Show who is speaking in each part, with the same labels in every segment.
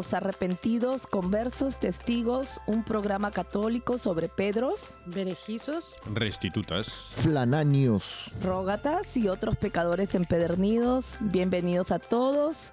Speaker 1: Arrepentidos, conversos, testigos, un programa católico sobre Pedros,
Speaker 2: Berejizos,
Speaker 3: Restitutas,
Speaker 4: Flananios,
Speaker 1: rógatas y otros pecadores empedernidos. Bienvenidos a todos.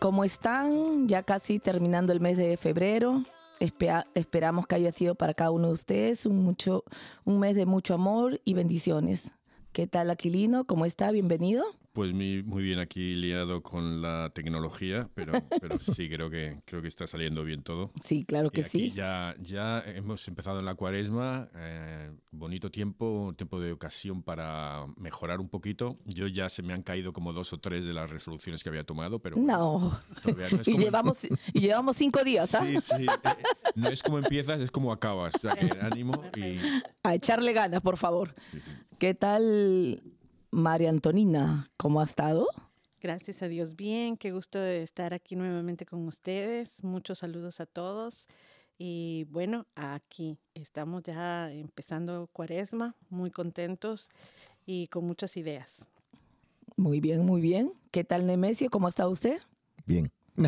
Speaker 1: ¿Cómo están? Ya casi terminando el mes de febrero. Espea- esperamos que haya sido para cada uno de ustedes un, mucho, un mes de mucho amor y bendiciones. ¿Qué tal, Aquilino? ¿Cómo está? Bienvenido.
Speaker 3: Pues mi- muy bien aquí liado con la tecnología, pero, pero sí creo que creo que está saliendo bien todo.
Speaker 1: Sí, claro
Speaker 3: Y
Speaker 1: que
Speaker 3: aquí
Speaker 1: sí.
Speaker 3: ya, ya hemos empezado en la cuaresma, eh, bonito tiempo, tiempo de ocasión para mejorar un poquito. Yo ya se me han caído como dos o tres de las resoluciones que había tomado, pero
Speaker 1: No.
Speaker 3: todavía no es
Speaker 1: Y llevamos, y llevamos cinco días, ¿ah?
Speaker 3: Sí, sí. eh, no es como empiezas, es como acabas. O sea, que ánimo y
Speaker 1: A echarle ganas, por favor.
Speaker 3: sí, sí.
Speaker 1: ¿Qué tal, María Antonina? ¿Cómo ha estado?
Speaker 2: gracias a Dios bien, qué gusto de estar aquí nuevamente con ustedes. Muchos saludos a todos. Y bueno, aquí estamos ya empezando cuaresma, muy contentos y con muchas ideas.
Speaker 1: Muy bien, muy bien. ¿Qué tal, Nemesio? ¿Cómo está usted?
Speaker 4: Bien.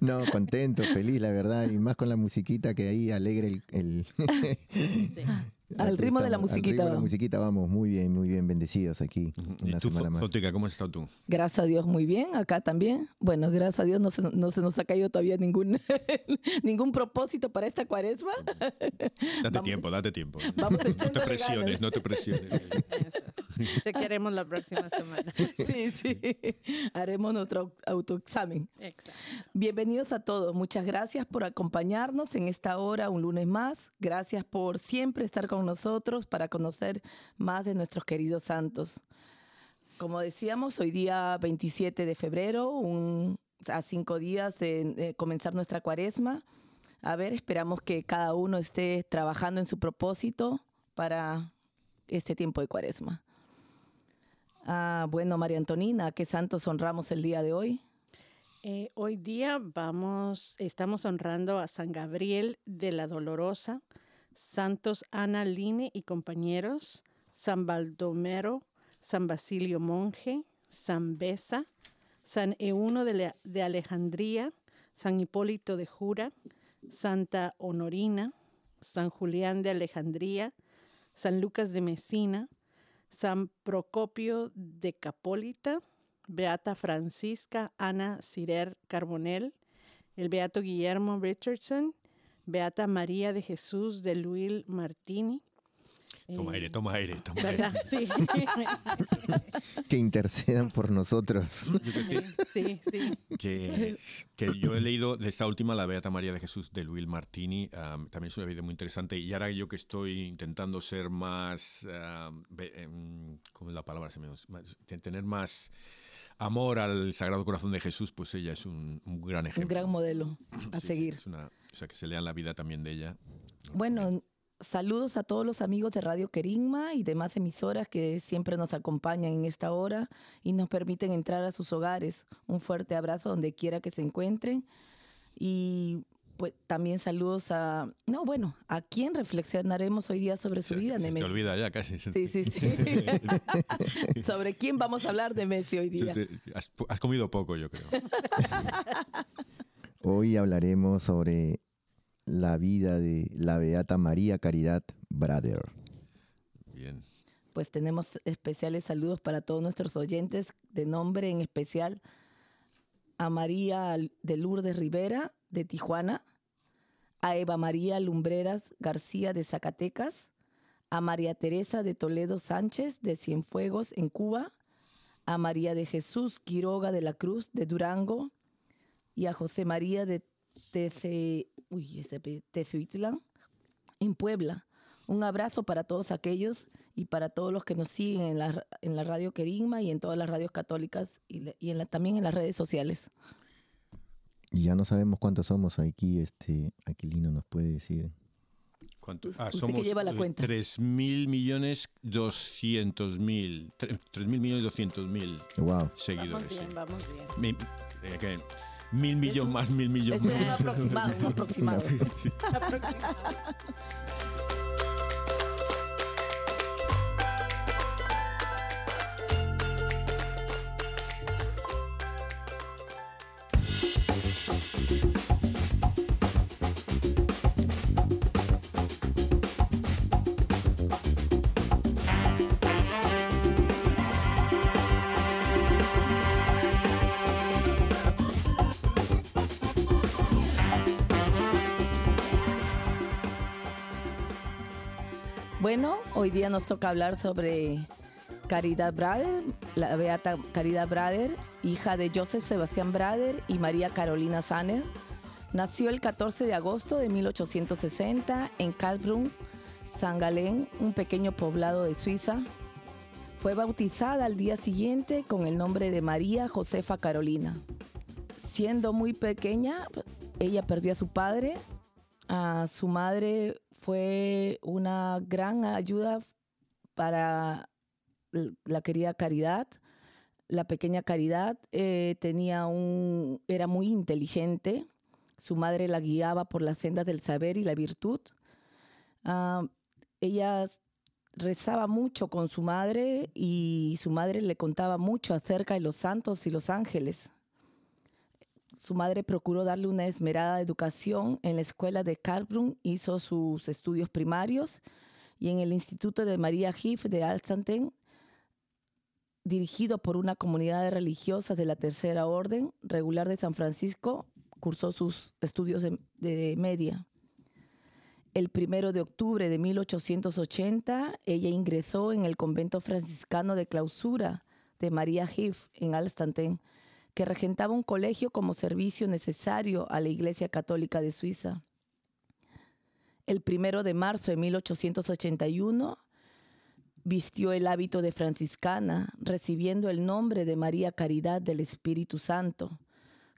Speaker 4: No, contento, feliz, la verdad, y más con la musiquita que ahí alegre el... el-
Speaker 2: Sí.
Speaker 1: Al ritmo de la musiquita
Speaker 4: Al ritmo de la musiquita vamos, muy bien, muy bien, bendecidos aquí.
Speaker 3: ¿Y
Speaker 4: Una
Speaker 3: tú,
Speaker 4: semana más.
Speaker 3: Cómo has estado tú?
Speaker 1: Gracias a Dios, muy bien. Acá también. Bueno, gracias a Dios no se, no se nos ha caído todavía ningún, ningún propósito para esta cuaresma.
Speaker 3: Date
Speaker 1: Vamos-
Speaker 3: tiempo, date tiempo.
Speaker 1: vamos
Speaker 3: no te presiones,
Speaker 1: ganas.
Speaker 3: no te presiones.
Speaker 2: Te queremos la próxima semana.
Speaker 1: Sí, sí. Haremos nuestro autoexamen.
Speaker 2: Exacto.
Speaker 1: Bienvenidos a todos. Muchas gracias por acompañarnos en esta hora, un lunes más. Gracias por siempre estar con nosotros para conocer más de nuestros queridos santos. Como decíamos, hoy día 27 de febrero, un- a cinco días de, comenzar nuestra cuaresma. A ver, esperamos que cada uno esté trabajando en su propósito para este tiempo de cuaresma. Ah, bueno, María Antonina, ¿qué santos honramos el día de hoy?
Speaker 2: Eh, hoy día vamos, estamos honrando a San Gabriel de la Dolorosa, Santos Ana Line y compañeros, San Baldomero, San Basilio Monje, San Besa, San Euno de, Alejandría, San Hipólito de Jura, Santa Honorina, San Julián de Alejandría, San Lucas de Mesina, San Procopio de Capólita, Beata Francisca Ana Cirer Carbonell, el Beato Guillermo Richardson, Beata María de Jesús de Luis Martini.
Speaker 3: Toma aire, toma aire, toma aire.
Speaker 2: Sí.
Speaker 4: que intercedan por nosotros.
Speaker 2: Sí, sí.
Speaker 3: Que, que, yo he leído de esta última, la Beata María de Jesús de Luis Martini, también es una vida muy interesante. Y ahora yo que estoy intentando ser más, um, ¿cómo es la palabra? tener más amor al Sagrado Corazón de Jesús, pues ella es un, gran ejemplo.
Speaker 1: Un gran modelo a seguir.
Speaker 3: o sea, que se lea la vida también de ella.
Speaker 1: Bueno, saludos a todos los amigos de Radio Querigma y demás emisoras que siempre nos acompañan en esta hora y nos permiten entrar a sus hogares. Un fuerte abrazo donde quiera que se encuentren. Y pues también saludos a, no, bueno, a quién reflexionaremos hoy día sobre su vida,
Speaker 3: Nemesio. Se olvida ya casi.
Speaker 1: Sí, sí, sí. sobre quién vamos a hablar de Messi hoy día.
Speaker 3: Has, has comido poco, yo creo.
Speaker 4: hoy hablaremos sobre la vida de la Beata María Caridad Brader.
Speaker 3: Bien.
Speaker 1: Pues tenemos especiales saludos para todos nuestros oyentes, de nombre en especial a María de Lourdes Rivera, de Tijuana, a Eva María Lumbreras García de Zacatecas, a María Teresa de Toledo Sánchez de Cienfuegos en Cuba, a María de Jesús Quiroga de la Cruz de Durango y a José María de Tezuitlán en Puebla. Un abrazo para todos aquellos y para todos los que nos siguen en la, en la radio Querigma y en todas las radios católicas y, y en la, también en las redes sociales.
Speaker 4: Y ya no sabemos cuántos somos aquí, este, Aquilino nos puede decir.
Speaker 3: ¿Cuántos? Ah, somos que lleva la cuenta. 3 mil millones 200 mil. 3 mil millones 200 mil
Speaker 4: wow.
Speaker 3: seguidores.
Speaker 2: Vamos bien, vamos bien.
Speaker 3: Eh, mil millones más, mil millones más.
Speaker 1: Es un aproximado, un aproximado. Bueno, hoy día nos toca hablar sobre Caridad Brader, la beata Caridad Brader, hija de Joseph Sebastián Brader y María Carolina Sanner. Nació el 14 de agosto de 1860 en Karlsbrunn, San Galén, un pequeño poblado de Suiza. Fue bautizada al día siguiente con el nombre de María Josefa Carolina. Siendo muy pequeña, ella perdió a su padre, a su madre fue una gran ayuda para la querida Caridad. La pequeña Caridad eh, tenía un, era muy inteligente. Su madre la guiaba por las sendas del saber y la virtud. Ah, ella rezaba mucho con su madre y su madre le contaba mucho acerca de los santos y los ángeles su madre procuró darle una esmerada educación en la escuela de Karlsbrunn, hizo sus estudios primarios y en el Instituto de María Hif de Alzanten, dirigido por una comunidad de religiosas de la Tercera Orden Regular de San Francisco, cursó sus estudios de, media. El primero de octubre de 1880, ella ingresó en el convento franciscano de clausura de María Hif en Alstanten, que regentaba un colegio como servicio necesario a la Iglesia Católica de Suiza. El primero de marzo de 1881 vistió el hábito de franciscana, recibiendo el nombre de María Caridad del Espíritu Santo,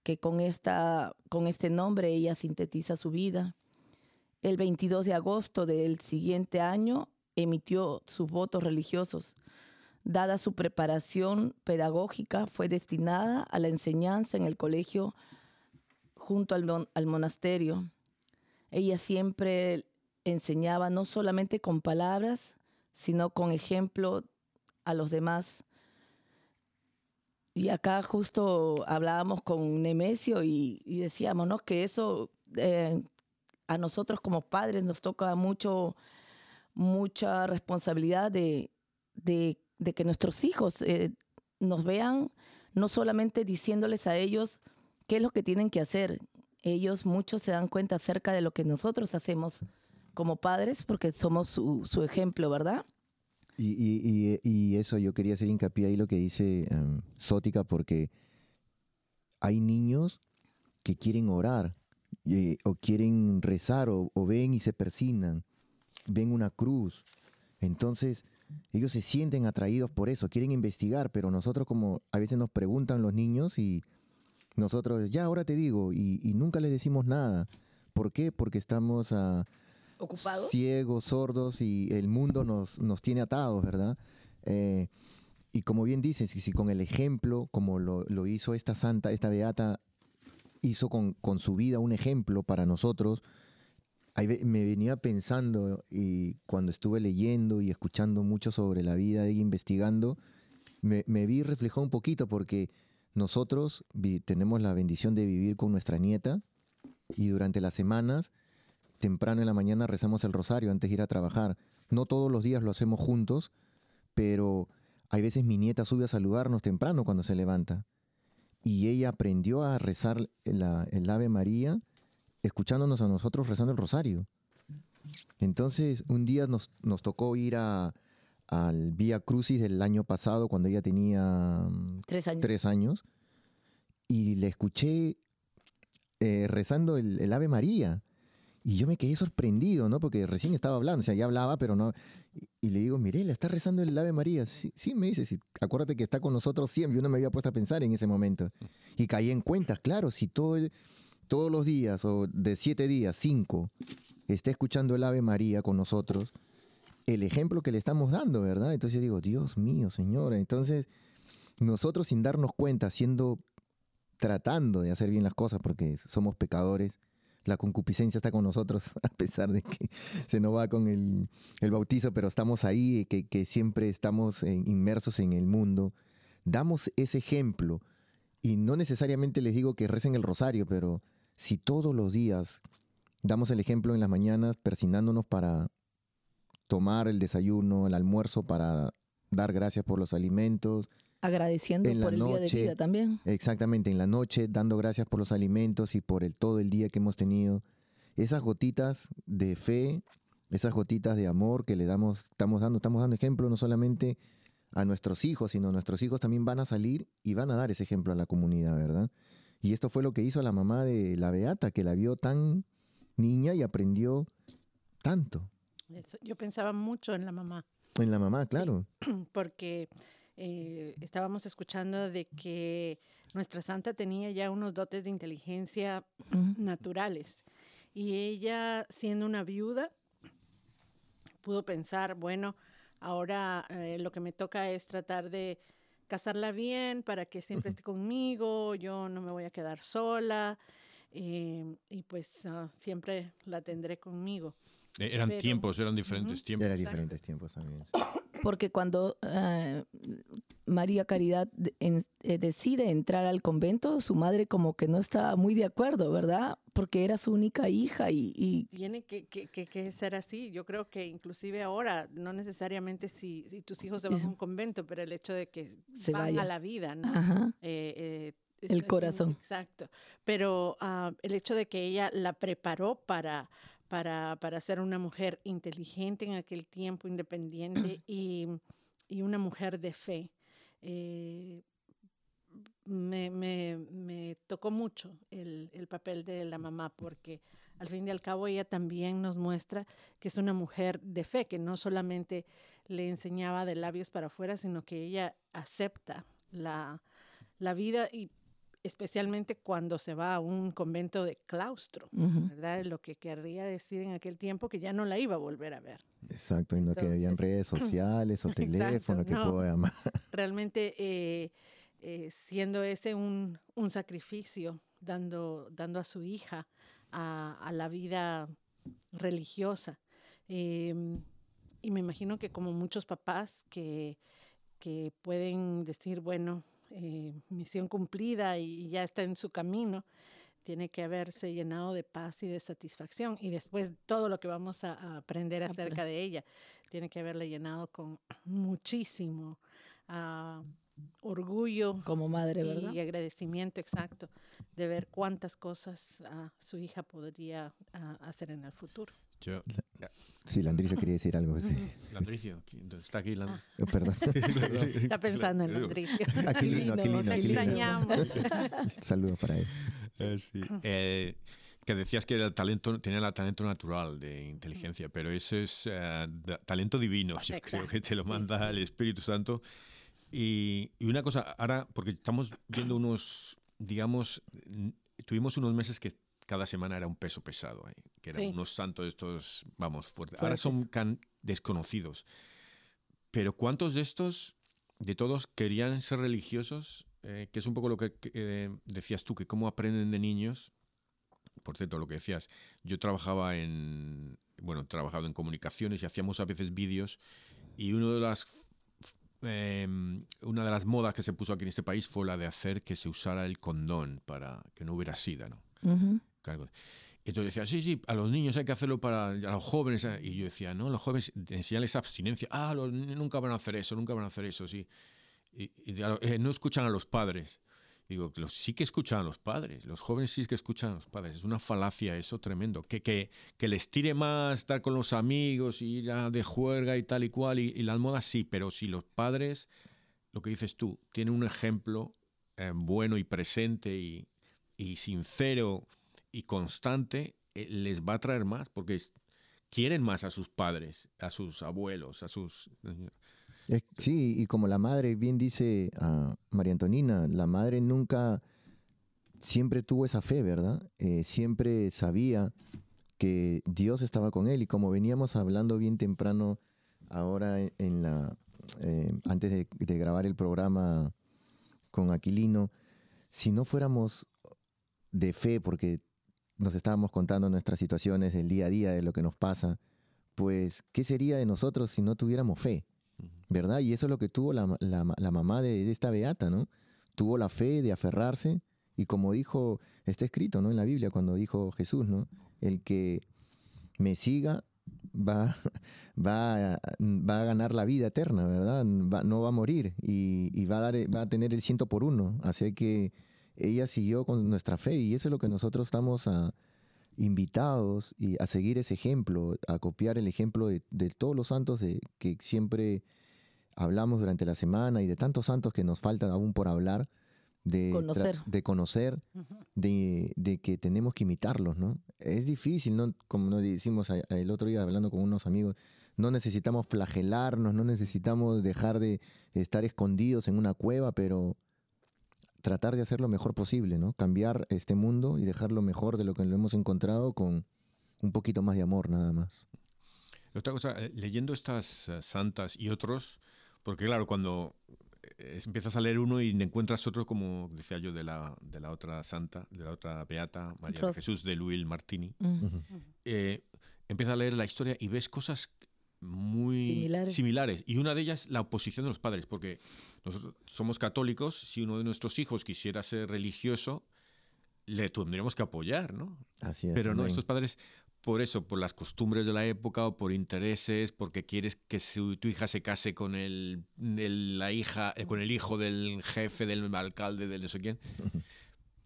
Speaker 1: que con, esta, con este nombre ella sintetiza su vida. El 22 de agosto del siguiente año emitió sus votos religiosos, Dada su preparación pedagógica, fue destinada a la enseñanza en el colegio junto al, monasterio. Ella siempre enseñaba no solamente con palabras, sino con ejemplo a los demás. Y acá justo hablábamos con Nemesio y, decíamos ¿no? que eso eh, a nosotros como padres nos toca mucho, mucha responsabilidad de, de de que nuestros hijos eh, nos vean no solamente diciéndoles a ellos qué es lo que tienen que hacer, ellos muchos se dan cuenta acerca de lo que nosotros hacemos como padres porque somos su, su ejemplo, ¿verdad?
Speaker 4: Y, y, eso yo quería hacer hincapié ahí lo que dice um, Sótica porque hay niños que quieren orar eh, o quieren rezar o, o, ven y se persignan, ven una cruz. Entonces ellos se sienten atraídos por eso, quieren investigar, pero nosotros como a veces nos preguntan los niños y nosotros, ya ahora te digo, y, y nunca les decimos nada. ¿Por qué? Porque estamos a...
Speaker 1: ¿Ocupados?
Speaker 4: Ciegos, sordos y el mundo nos, nos tiene atados, ¿verdad? Eh, y como bien dices, si, si con el ejemplo, como lo, lo, hizo esta santa, esta beata, hizo con, con su vida un ejemplo para nosotros, me venía pensando y cuando estuve leyendo y escuchando mucho sobre la vida ella, investigando, me, me vi reflejado un poquito porque nosotros vi, tenemos la bendición de vivir con nuestra nieta y durante las semanas, temprano en la mañana rezamos el rosario antes de ir a trabajar. No todos los días lo hacemos juntos, pero hay veces mi nieta sube a saludarnos temprano cuando se levanta. Y ella aprendió a rezar la, el Ave María escuchándonos a nosotros rezando el rosario. Entonces, un día nos, nos tocó ir a, al Vía Crucis del año pasado, cuando ella tenía
Speaker 1: tres años.
Speaker 4: Tres años y le escuché eh, rezando el, el, Ave María. Y yo me quedé sorprendido, ¿no? Porque recién estaba hablando, o sea, ya hablaba, pero no. Y, y le digo, Mirela, ¿está rezando el Ave María? Sí, sí me dice, sí, acuérdate que está con nosotros siempre. Yo no me había puesto a pensar en ese momento. Y caí en cuenta, claro, si todo el, todos los días, o de siete días, cinco, está escuchando el Ave María con nosotros, el ejemplo que le estamos dando, ¿verdad? Entonces digo, Dios mío, Señora. Entonces, nosotros sin darnos cuenta, siendo, tratando de hacer bien las cosas, porque somos pecadores, la concupiscencia está con nosotros, a pesar de que se nos va con el, el bautizo, pero estamos ahí, que, que siempre estamos inmersos en el mundo. Damos ese ejemplo. Y no necesariamente les digo que recen el rosario, pero si todos los días damos el ejemplo en las mañanas, persignándonos para tomar el desayuno, el almuerzo, para dar gracias por los alimentos.
Speaker 1: Agradeciendo
Speaker 4: en
Speaker 1: por
Speaker 4: la
Speaker 1: el
Speaker 4: noche,
Speaker 1: día de vida también.
Speaker 4: Exactamente, en la noche, dando gracias por los alimentos y por el, todo el día que hemos tenido. Esas gotitas de fe, esas gotitas de amor que le damos, estamos dando, estamos dando ejemplo no solamente a nuestros hijos, sino nuestros hijos también van a salir y van a dar ese ejemplo a la comunidad, ¿verdad? Y esto fue lo que hizo la mamá de la Beata, que la vio tan niña y aprendió tanto.
Speaker 2: Eso, yo pensaba mucho en la mamá.
Speaker 4: En la mamá, claro.
Speaker 2: Porque eh, estábamos escuchando de que nuestra santa tenía ya unos dotes de inteligencia uh -huh. naturales. Y ella, siendo una viuda, pudo pensar, bueno, ahora eh, lo que me toca es tratar de casarla bien para que siempre esté conmigo, yo no me voy a quedar sola. Eh, y pues uh, siempre la tendré conmigo.
Speaker 3: Eran Pero, tiempos, eran diferentes uh -huh. tiempos.
Speaker 4: Eran diferentes tiempos también.
Speaker 1: Porque cuando uh, María Caridad en, eh, decide entrar al convento, su madre como que no estaba muy de acuerdo, ¿verdad? Porque era su única hija y... y...
Speaker 2: Tiene que, que, que, que, ser así. Yo creo que inclusive ahora, no necesariamente si, si tus hijos se van a un convento, pero el hecho de que
Speaker 1: se
Speaker 2: van
Speaker 1: vaya.
Speaker 2: a la vida, ¿no?
Speaker 1: Eh, eh, el corazón.
Speaker 2: Exacto. Pero uh, el hecho de que ella la preparó para, para, para ser una mujer inteligente en aquel tiempo, independiente y, y una mujer de fe. Eh, me, me, me, tocó mucho el, el, papel de la mamá porque al fin y al cabo ella también nos muestra que es una mujer de fe, que no solamente le enseñaba de labios para afuera, sino que ella acepta la, la vida y especialmente cuando se va a un convento de claustro, uh -huh. ¿verdad? Lo que querría decir en aquel tiempo que ya no la iba a volver a ver.
Speaker 4: Exacto, y no Entonces, que habían redes sociales o teléfono
Speaker 2: exacto,
Speaker 4: que
Speaker 2: no,
Speaker 4: pueda llamar.
Speaker 2: Realmente eh, eh, siendo ese un, un, sacrificio, dando, dando a su hija a, a la vida religiosa. Eh, y me imagino que como muchos papás que, que pueden decir, bueno, eh, misión cumplida y ya está en su camino, tiene que haberse llenado de paz y de satisfacción. Y después todo lo que vamos a, a aprender acerca de ella, tiene que haberle llenado con muchísimo uh, orgullo.
Speaker 1: Como madre, ¿verdad?
Speaker 2: Y agradecimiento, exacto, de ver cuántas cosas su hija podría hacer en el futuro.
Speaker 4: Yo, sí, Landricio quería decir algo. Sí.
Speaker 3: Landricio, está aquí.
Speaker 4: Ah. Oh, perdón.
Speaker 2: está pensando en Landricio.
Speaker 4: Aquilino, Aquilino,
Speaker 2: Aquilino.
Speaker 4: Saludos para él.
Speaker 3: Eh, sí. Eh, que decías que el talento, tenía el talento natural de inteligencia, pero ese es eh, talento divino, yo creo que te lo manda el Espíritu Santo. Y, y, una cosa, ahora, porque estamos viendo unos, digamos, tuvimos unos meses que cada semana era un peso pesado, que eran unos santos estos, vamos, fuertes. Ahora son desconocidos. Pero ¿cuántos de estos, de todos, querían ser religiosos? Eh, que es un poco lo que, que decías tú, que cómo aprenden de niños por cierto, lo que decías, yo trabajaba en, bueno, trabajado en comunicaciones y hacíamos a veces vídeos y uno de las, em, una de las modas que se puso aquí en este país fue la de hacer que se usara el condón para que no hubiera sida, ¿no? Entonces decía, sí, sí, a los niños hay que hacerlo para a los jóvenes. Y yo decía, no, los jóvenes enseñarles abstinencia. Ah, los nunca van a hacer eso, nunca van a hacer eso, sí. Y, eh, no escuchan a los padres. Digo, los, sí que escuchan a los padres, los jóvenes sí que escuchan a los padres. Es una falacia eso tremendo. Que, que, que les tire más estar con los amigos, ir a de juerga y tal y cual, y, y las modas sí, pero si los padres, lo que dices tú, tienen un ejemplo eh, bueno y presente y, y, sincero y constante, eh, les va a traer más, porque quieren más a sus padres, a sus abuelos, a sus...
Speaker 4: Sí, y como la madre bien dice a María Antonina, la madre nunca, siempre tuvo esa fe, ¿verdad? Eh, siempre sabía que Dios estaba con él y como veníamos hablando bien temprano ahora en la, eh, antes de, grabar el programa con Aquilino, si no fuéramos de fe, porque nos estábamos contando nuestras situaciones del día a día, de lo que nos pasa, pues, ¿qué sería de nosotros si no tuviéramos fe? ¿verdad? Y eso es lo que tuvo la, mamá de, esta beata, ¿no? Tuvo la fe de aferrarse y como dijo, está escrito, ¿no? En la Biblia cuando dijo Jesús, ¿no? El que me siga va, va, va a ganar la vida eterna, ¿verdad? no va a morir y, va, a dar, va a tener el ciento por uno. Así que ella siguió con nuestra fe y eso es lo que nosotros estamos a, invitados y a seguir ese ejemplo, a copiar el ejemplo de, todos los santos de, que siempre hablamos durante la semana y de tantos santos que nos faltan aún por hablar, de
Speaker 1: conocer,
Speaker 4: de, conocer de, que tenemos que imitarlos, ¿no? Es difícil, ¿no? Como nos decimos el otro día hablando con unos amigos, no necesitamos flagelarnos, no necesitamos dejar de estar escondidos en una cueva, pero tratar de hacer lo mejor posible, ¿no? Cambiar este mundo y dejarlo mejor de lo que lo hemos encontrado con un poquito más de amor nada más.
Speaker 3: Otra cosa, eh, leyendo estas eh, santas y otros, porque claro, cuando eh, empiezas a leer uno y encuentras otro, como decía yo, de la, de la otra santa, de la otra beata, María de Jesús de Luis Martini, empiezas a leer la historia y ves cosas muy similares. Y una de ellas, la oposición de los padres, porque nosotros somos católicos, si uno de nuestros hijos quisiera ser religioso, le tendríamos que apoyar, ¿no?
Speaker 4: Así es.
Speaker 3: Pero no, estos padres, por eso, por las costumbres de la época o por intereses, porque quieres que tu hija se case con el, la hija, eh, con el hijo del jefe, del alcalde, del no sé quién.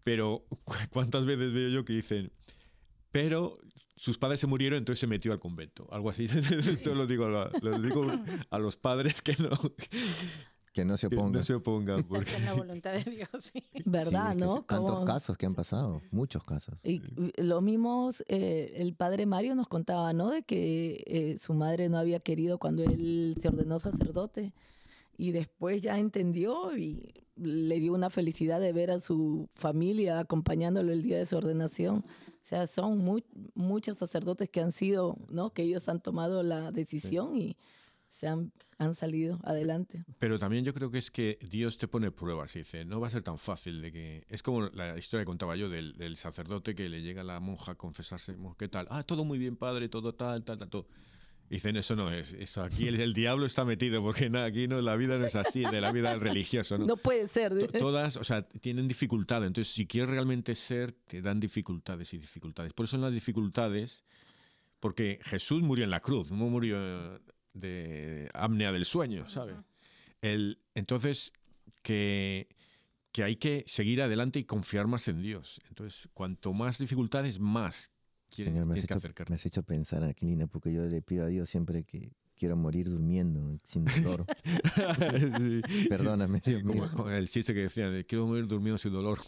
Speaker 3: Pero, ¿cuántas veces veo yo que dicen, pero sus padres se murieron, entonces se metió al convento. Algo así. Esto lo digo, lo digo a los padres que no,
Speaker 4: que no se opongan.
Speaker 3: no se opongan.
Speaker 2: Porque... la voluntad de Dios. Sí.
Speaker 1: ¿Verdad, no?
Speaker 4: Tantos casos que han pasado, muchos casos.
Speaker 1: Y lo mismo, eh, el padre Mario nos contaba, ¿no? De que eh, su madre no había querido cuando él se ordenó sacerdote y después ya entendió y le dio una felicidad de ver a su familia acompañándolo el día de su ordenación. O sea, son muchos sacerdotes que han sido, ¿no? Que ellos han tomado la decisión y se han, han, salido adelante.
Speaker 3: Pero también yo creo que es que Dios te pone pruebas y dice, no va a ser tan fácil de que... Es como la historia que contaba yo del, del sacerdote que le llega a la monja a confesarse, ¿qué tal? Ah, todo muy bien, padre, todo tal, tal, tal, todo. Dicen, eso no es, eso aquí el, diablo está metido, porque nada, aquí no, la vida no es así, de la vida religiosa. No,
Speaker 1: no puede ser.
Speaker 3: todas, o sea, tienen dificultades. Entonces, si quieres realmente ser, te dan dificultades y dificultades. Por eso en las dificultades, porque Jesús murió en la cruz, no murió de apnea del sueño, ¿sabes? El, entonces, que, que hay que seguir adelante y confiar más en Dios. Entonces, cuanto más dificultades, más
Speaker 4: Señor, me has, hecho, me has hecho pensar, Aquilina, porque yo le pido a Dios siempre que quiero morir durmiendo, sin dolor. Perdóname, Dios mío.
Speaker 3: el chiste que decía, quiero morir durmiendo sin dolor.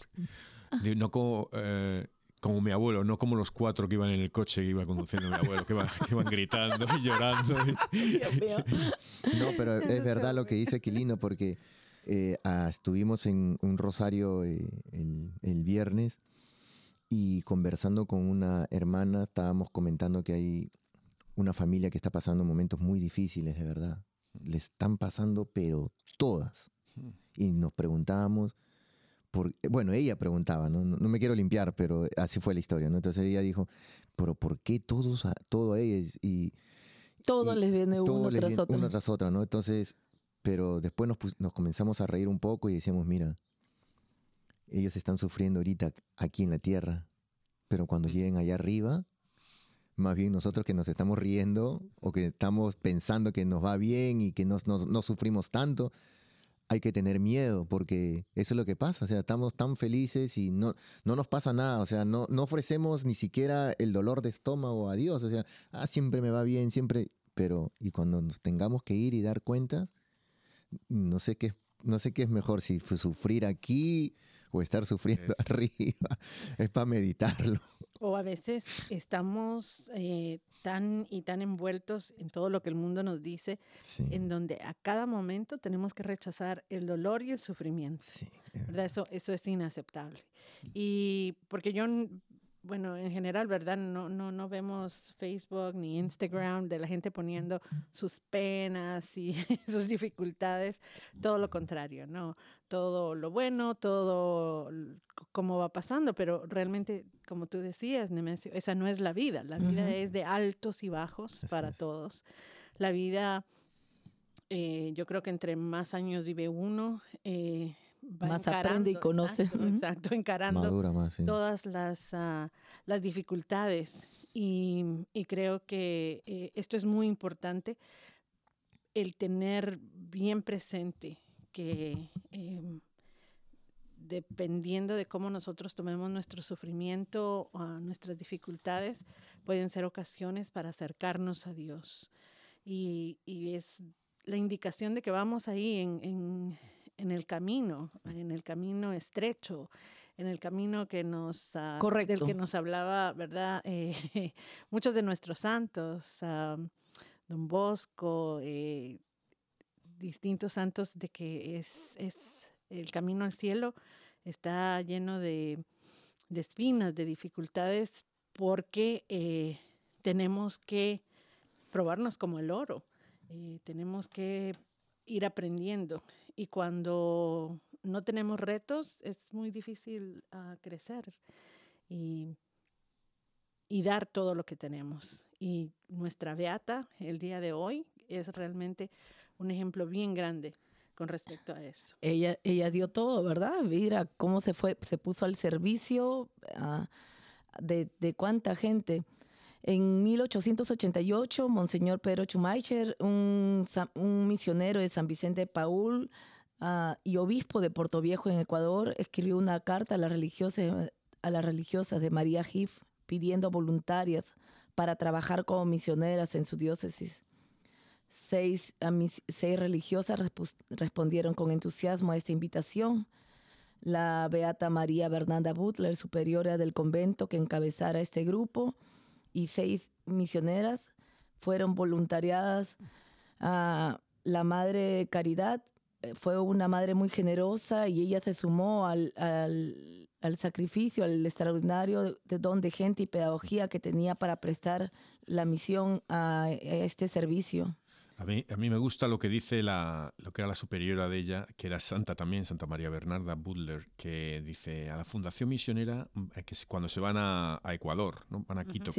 Speaker 3: No como, eh, como mi abuelo, no como los cuatro que iban en el coche que iba conduciendo mi abuelo, que, iban gritando y llorando.
Speaker 4: no, pero es verdad lo que dice Aquilino, porque eh, ah, estuvimos en un rosario eh, el, el viernes y conversando con una hermana estábamos comentando que hay una familia que está pasando momentos muy difíciles, de verdad. Le están pasando, pero todas. Y nos preguntábamos, por, bueno, ella preguntaba, ¿no? ¿no? me quiero limpiar, pero así fue la historia, ¿no? Entonces ella dijo, pero ¿por qué todos, a, todo a ellas? Y,
Speaker 1: todo les viene uno tras otro.
Speaker 4: Uno tras otro, ¿no? Entonces, pero después nos, nos comenzamos a reír un poco y decíamos, mira, ellos están sufriendo ahorita aquí en la tierra, pero cuando lleguen allá arriba, más bien nosotros que nos estamos riendo o que estamos pensando que nos va bien y que no, no, sufrimos tanto, hay que tener miedo porque eso es lo que pasa, o sea, estamos tan felices y no, no nos pasa nada, o sea, no, no ofrecemos ni siquiera el dolor de estómago a Dios, o sea, ah, siempre me va bien, siempre, pero y cuando nos tengamos que ir y dar cuentas, no sé qué, no sé qué es mejor, si sufrir aquí o estar sufriendo arriba. Es para meditarlo.
Speaker 2: O a veces estamos eh, tan y tan envueltos en todo lo que el mundo nos dice, en donde a cada momento tenemos que rechazar el dolor y el sufrimiento. Sí, Eso, eso es inaceptable. Y porque yo bueno, en general, ¿verdad? No, no, no vemos Facebook ni Instagram de la gente poniendo sus penas y sus dificultades, todo lo contrario, ¿no? Todo lo bueno, todo cómo va pasando, pero realmente, como tú decías, Nemesio, esa no es la vida, la vida es de altos y bajos para todos. La vida, eh, yo creo que entre más años vive uno, eh,
Speaker 1: más aprende y conoce.
Speaker 2: Exacto, encarando todas las, ah, las dificultades. Y, creo que eh, esto es muy importante, el tener bien presente que em, dependiendo de cómo nosotros tomemos nuestro sufrimiento o nuestras dificultades, pueden ser ocasiones para acercarnos a Dios. Y, es la indicación de que vamos ahí en en el camino, en el camino estrecho, en el camino que nos, uh, del que nos hablaba, ¿verdad? Eh, muchos de nuestros santos, uh, Don Bosco, eh, distintos santos, de que es, es, el camino al cielo está lleno de, de espinas, de dificultades, porque eh, tenemos que probarnos como el oro, tenemos que ir aprendiendo y cuando no tenemos retos es muy difícil uh, crecer y, y, dar todo lo que tenemos. Y nuestra beata el día de hoy es realmente un ejemplo bien grande con respecto a eso.
Speaker 1: Ella, ella dio todo, ¿verdad? Mira cómo se fue, se puso al servicio uh, de, de cuánta gente. En 1888, Monseñor Pedro Schumacher, un, misionero de San Vicente de Paul uh, y obispo de Puerto Viejo en Ecuador, escribió una carta a las religiosas, a las religiosas de María Gif pidiendo voluntarias para trabajar como misioneras en su diócesis. Seis, seis religiosas respondieron con entusiasmo a esta invitación. La beata María Bernanda Butler, superiora del convento que encabezara este grupo, y seis misioneras fueron voluntariadas. a la Madre Caridad eh, fue una madre muy generosa y ella se sumó al, al, sacrificio, al extraordinario don de gente y pedagogía que tenía para prestar la misión a este servicio.
Speaker 3: A mí, a mí me gusta lo que dice la, lo que era la superiora de ella, que era santa también, Santa María Bernarda Butler, que dice a la Fundación Misionera, mm, eh, que cuando se van a, Ecuador, ¿no? van a Quito,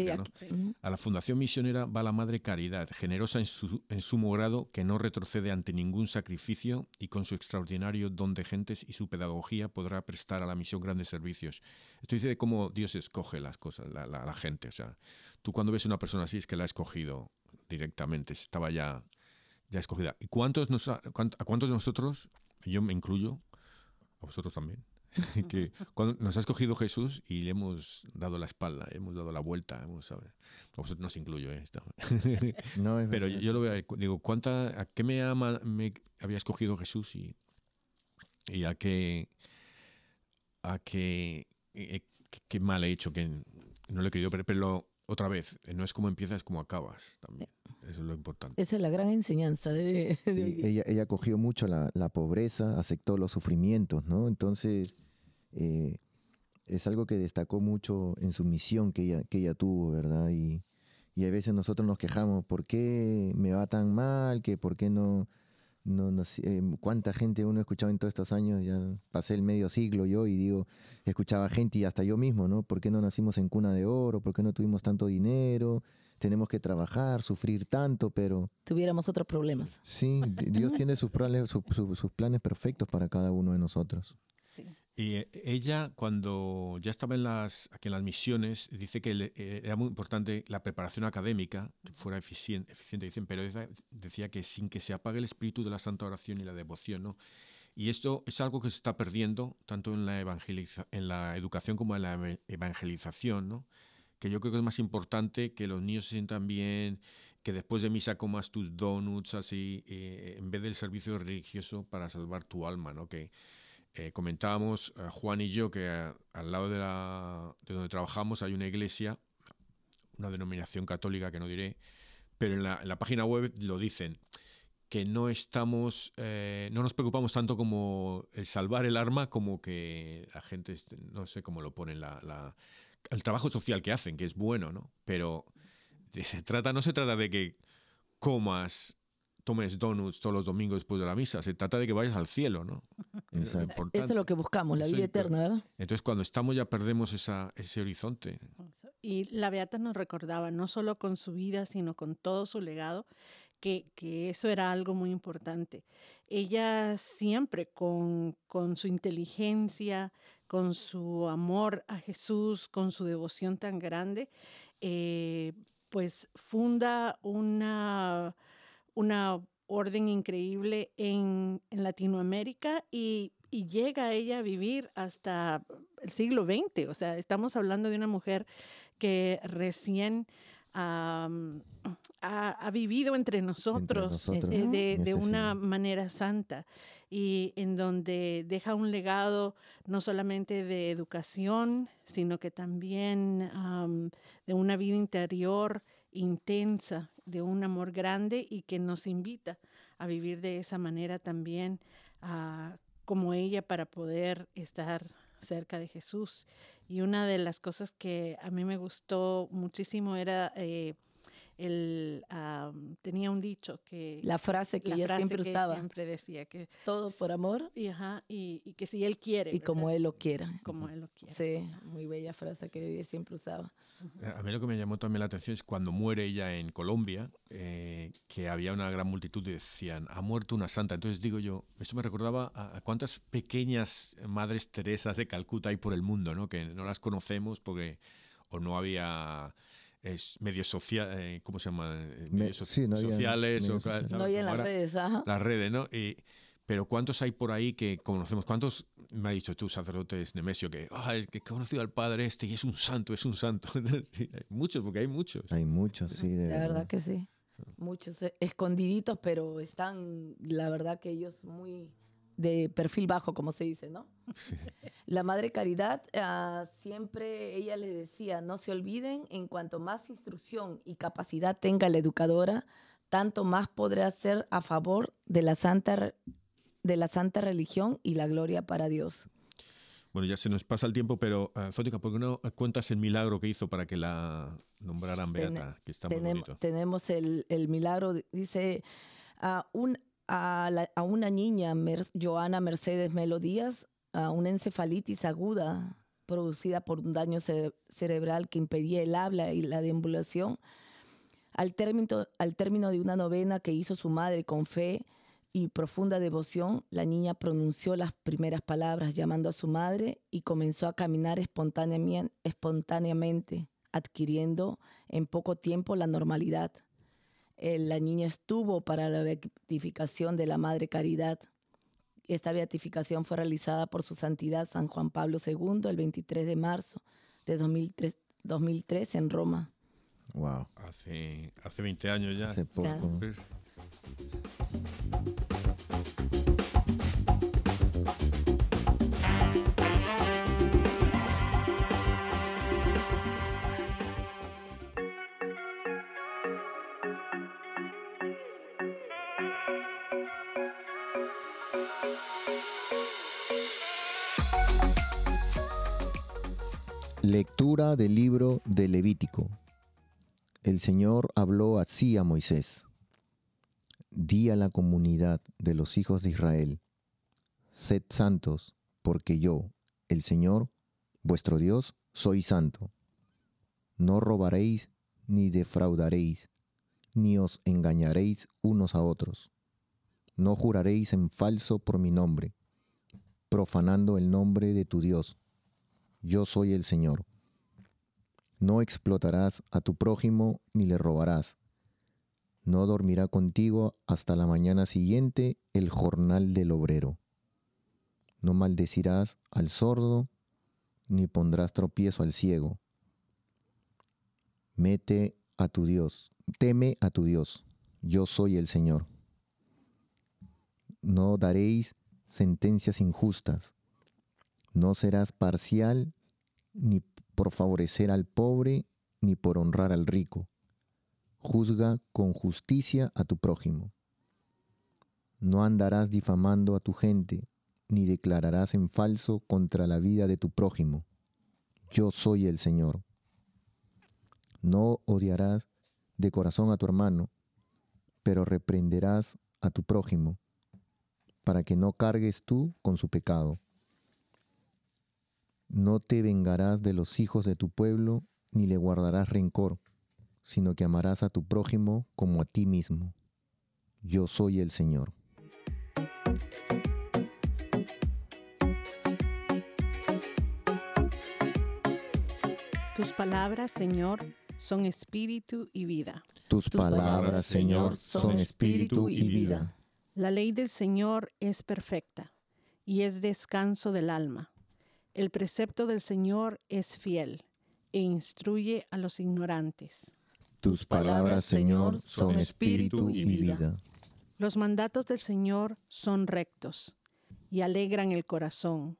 Speaker 3: a la Fundación Misionera va la Madre Caridad, generosa en su, en sumo grado, que no retrocede ante ningún sacrificio y con su extraordinario don de gentes y su pedagogía podrá prestar a la misión grandes servicios. Esto dice de cómo Dios escoge las cosas, la, la, la gente. O sea, tú cuando ves a una persona así es que la ha escogido directamente, estaba ya, ya escogida. ¿Y cuántos nos, a, cuántos de nosotros yo me incluyo, a vosotros también, que cuando nos ha escogido Jesús y le hemos dado la espalda, hemos dado la vuelta, hemos, A vosotros no os incluyo, ¿eh? no, Pero yo, lo veo, digo, ¿cuánta, ¿a qué me, ama, me había escogido Jesús y, y a qué, a qué, eh, qué, mal he hecho, que no lo he querido, pero, pero otra vez, no es como empiezas, es como acabas también. Eso es lo importante.
Speaker 1: Esa es la gran enseñanza de,
Speaker 4: ella, ella cogió mucho la, la, pobreza, aceptó los sufrimientos, ¿no? Entonces, eh, es algo que destacó mucho en su misión que ella, que ella tuvo, ¿verdad? Y, y a veces nosotros nos quejamos, ¿por qué me va tan mal? que ¿Por qué no, no, no eh, cuánta gente uno ha escuchado en todos estos años, ya pasé el medio siglo yo y digo, escuchaba gente y hasta yo mismo, ¿no? ¿Por qué no nacimos en cuna de oro? ¿Por qué no tuvimos tanto dinero? Tenemos que trabajar, sufrir tanto, pero...
Speaker 1: Tuviéramos otros problemas.
Speaker 4: Sí, Dios tiene sus planes, sus planes perfectos para cada uno de nosotros.
Speaker 3: Y eh, ella, cuando ya estaba en las, aquí en las misiones, dice que eh, era muy importante la preparación académica, que fuera eficiente, eficiente dicen, pero decía que sin que se apague el espíritu de la santa oración y la devoción, ¿no? Y esto es algo que se está perdiendo tanto en la, en la educación como en la evangelización, ¿no? que yo creo que es más importante que los niños se sientan bien, que después de misa comas tus donuts así, eh, en vez del servicio religioso para salvar tu alma, ¿no? Que, eh, comentábamos eh, Juan y yo que eh, al lado de, la, de, donde trabajamos hay una iglesia, una denominación católica que no diré, pero en la, en la página web lo dicen que no estamos, no nos preocupamos tanto como el salvar el arma como que la gente, no sé cómo lo ponen, la, el trabajo social que hacen, que es bueno, ¿no? Pero se trata, no se trata de que comas tomes donuts todos los domingos después de la misa. Se trata de que vayas al cielo, ¿no?
Speaker 1: Eso es lo que buscamos, la vida eterna, ¿verdad?
Speaker 3: Entonces, cuando estamos ya perdemos esa, ese horizonte.
Speaker 2: Y la Beata nos recordaba, no solo con su vida, sino con todo su legado, que, que eso era algo muy importante. Ella siempre con, con su inteligencia, con su amor a Jesús, con su devoción tan grande, eh, pues funda una una orden increíble en, Latinoamérica y, llega ella a vivir hasta el siglo XX. O sea, estamos hablando de una mujer que recién ha, vivido entre nosotros, eh, de, una manera santa y en donde deja un legado no solamente de educación, sino que también de una vida interior intensa, de un amor grande y que nos invita a vivir de esa manera también ah, como ella para poder estar cerca de Jesús. Y una de las cosas que a mí me gustó muchísimo era eh, él tenía un dicho que...
Speaker 1: La frase que ella siempre usaba.
Speaker 2: siempre decía que...
Speaker 1: Todo por amor.
Speaker 2: Y, ajá, y, que si él quiere.
Speaker 1: Y como él lo quiera.
Speaker 2: Como él lo quiere.
Speaker 1: Sí, muy bella frase que ella siempre usaba.
Speaker 3: A mí lo que me llamó también la atención es cuando muere ella en Colombia, eh, que había una gran multitud y decían, ha muerto una santa. Entonces digo yo, eso me recordaba a, cuántas pequeñas madres Teresas de Calcuta hay por el mundo, ¿no? que no las conocemos porque o no había es medios sociales, eh, ¿cómo se llama? Eh, medios sociales.
Speaker 1: no hay en las redes, ajá.
Speaker 3: Las redes, ¿no? Y, pero ¿cuántos hay por ahí que conocemos? ¿Cuántos, me ha dicho tú, sacerdotes Nemesio, que, ah, que he conocido al padre este y es un santo, es un santo? hay muchos, porque hay muchos.
Speaker 4: Hay muchos, sí. De
Speaker 1: la verdad que sí. Muchos eh, escondiditos, pero están, la verdad que ellos muy de perfil bajo, como se dice, ¿no? La Madre Caridad ah, siempre ella les decía, no se olviden, en cuanto más instrucción y capacidad tenga la educadora, tanto más podrá hacer a favor de la santa, de la santa religión y la gloria para Dios.
Speaker 3: Bueno, ya se nos pasa el tiempo, pero uh, Zótica, ¿por qué no cuentas el milagro que hizo para que la nombraran Beata? que está
Speaker 1: tenemos, tenemos el, milagro, dice, uh, un, a, una niña, Joana Mercedes Melodías, a una encefalitis aguda producida por un daño cerebral que impedía el habla y la deambulación. Al término, al término de una novena que hizo su madre con fe y profunda devoción, la niña pronunció las primeras palabras llamando a su madre y comenzó a caminar espontáneamente, adquiriendo en poco tiempo la normalidad. Eh, la niña estuvo para la beatificación de la Madre Caridad, Esta beatificación fue realizada por su santidad San Juan Pablo II el 23 de marzo de 2003, 2003 en Roma.
Speaker 3: Wow. Hace, hace 20 años ya.
Speaker 4: Hace poco. Lectura del libro de Levítico. El Señor habló así a Moisés. Di a la comunidad de los hijos de Israel, sed santos, porque yo, el Señor, vuestro Dios, soy santo. No robaréis ni defraudaréis, ni os engañaréis unos a otros. No juraréis en falso por mi nombre, profanando el nombre de tu Dios yo soy el Señor. No explotarás a tu prójimo ni le robarás. No dormirá contigo hasta la mañana siguiente el jornal del obrero. No maldecirás al sordo, ni pondrás tropiezo al ciego. Mete a tu Dios, teme a tu Dios, yo soy el Señor. No daréis sentencias injustas, no serás parcial ni por favorecer al pobre, ni por honrar al rico. Juzga con justicia a tu prójimo. No andarás difamando a tu gente, ni declararás en falso contra la vida de tu prójimo. Yo soy el Señor. No odiarás de corazón a tu hermano, pero reprenderás a tu prójimo, para que no cargues tú con su pecado. No te vengarás de los hijos de tu pueblo, ni le guardarás rencor, sino que amarás a tu prójimo como a ti mismo. Yo soy el Señor.
Speaker 2: Tus palabras, Señor, son espíritu y vida.
Speaker 4: Tus, palabras, Señor, son espíritu y vida.
Speaker 2: La ley del Señor es perfecta y es descanso del alma. El precepto del Señor es fiel e instruye a los ignorantes.
Speaker 4: Tus palabras, Señor, son espíritu y vida.
Speaker 2: Los mandatos del Señor son rectos y alegran el corazón.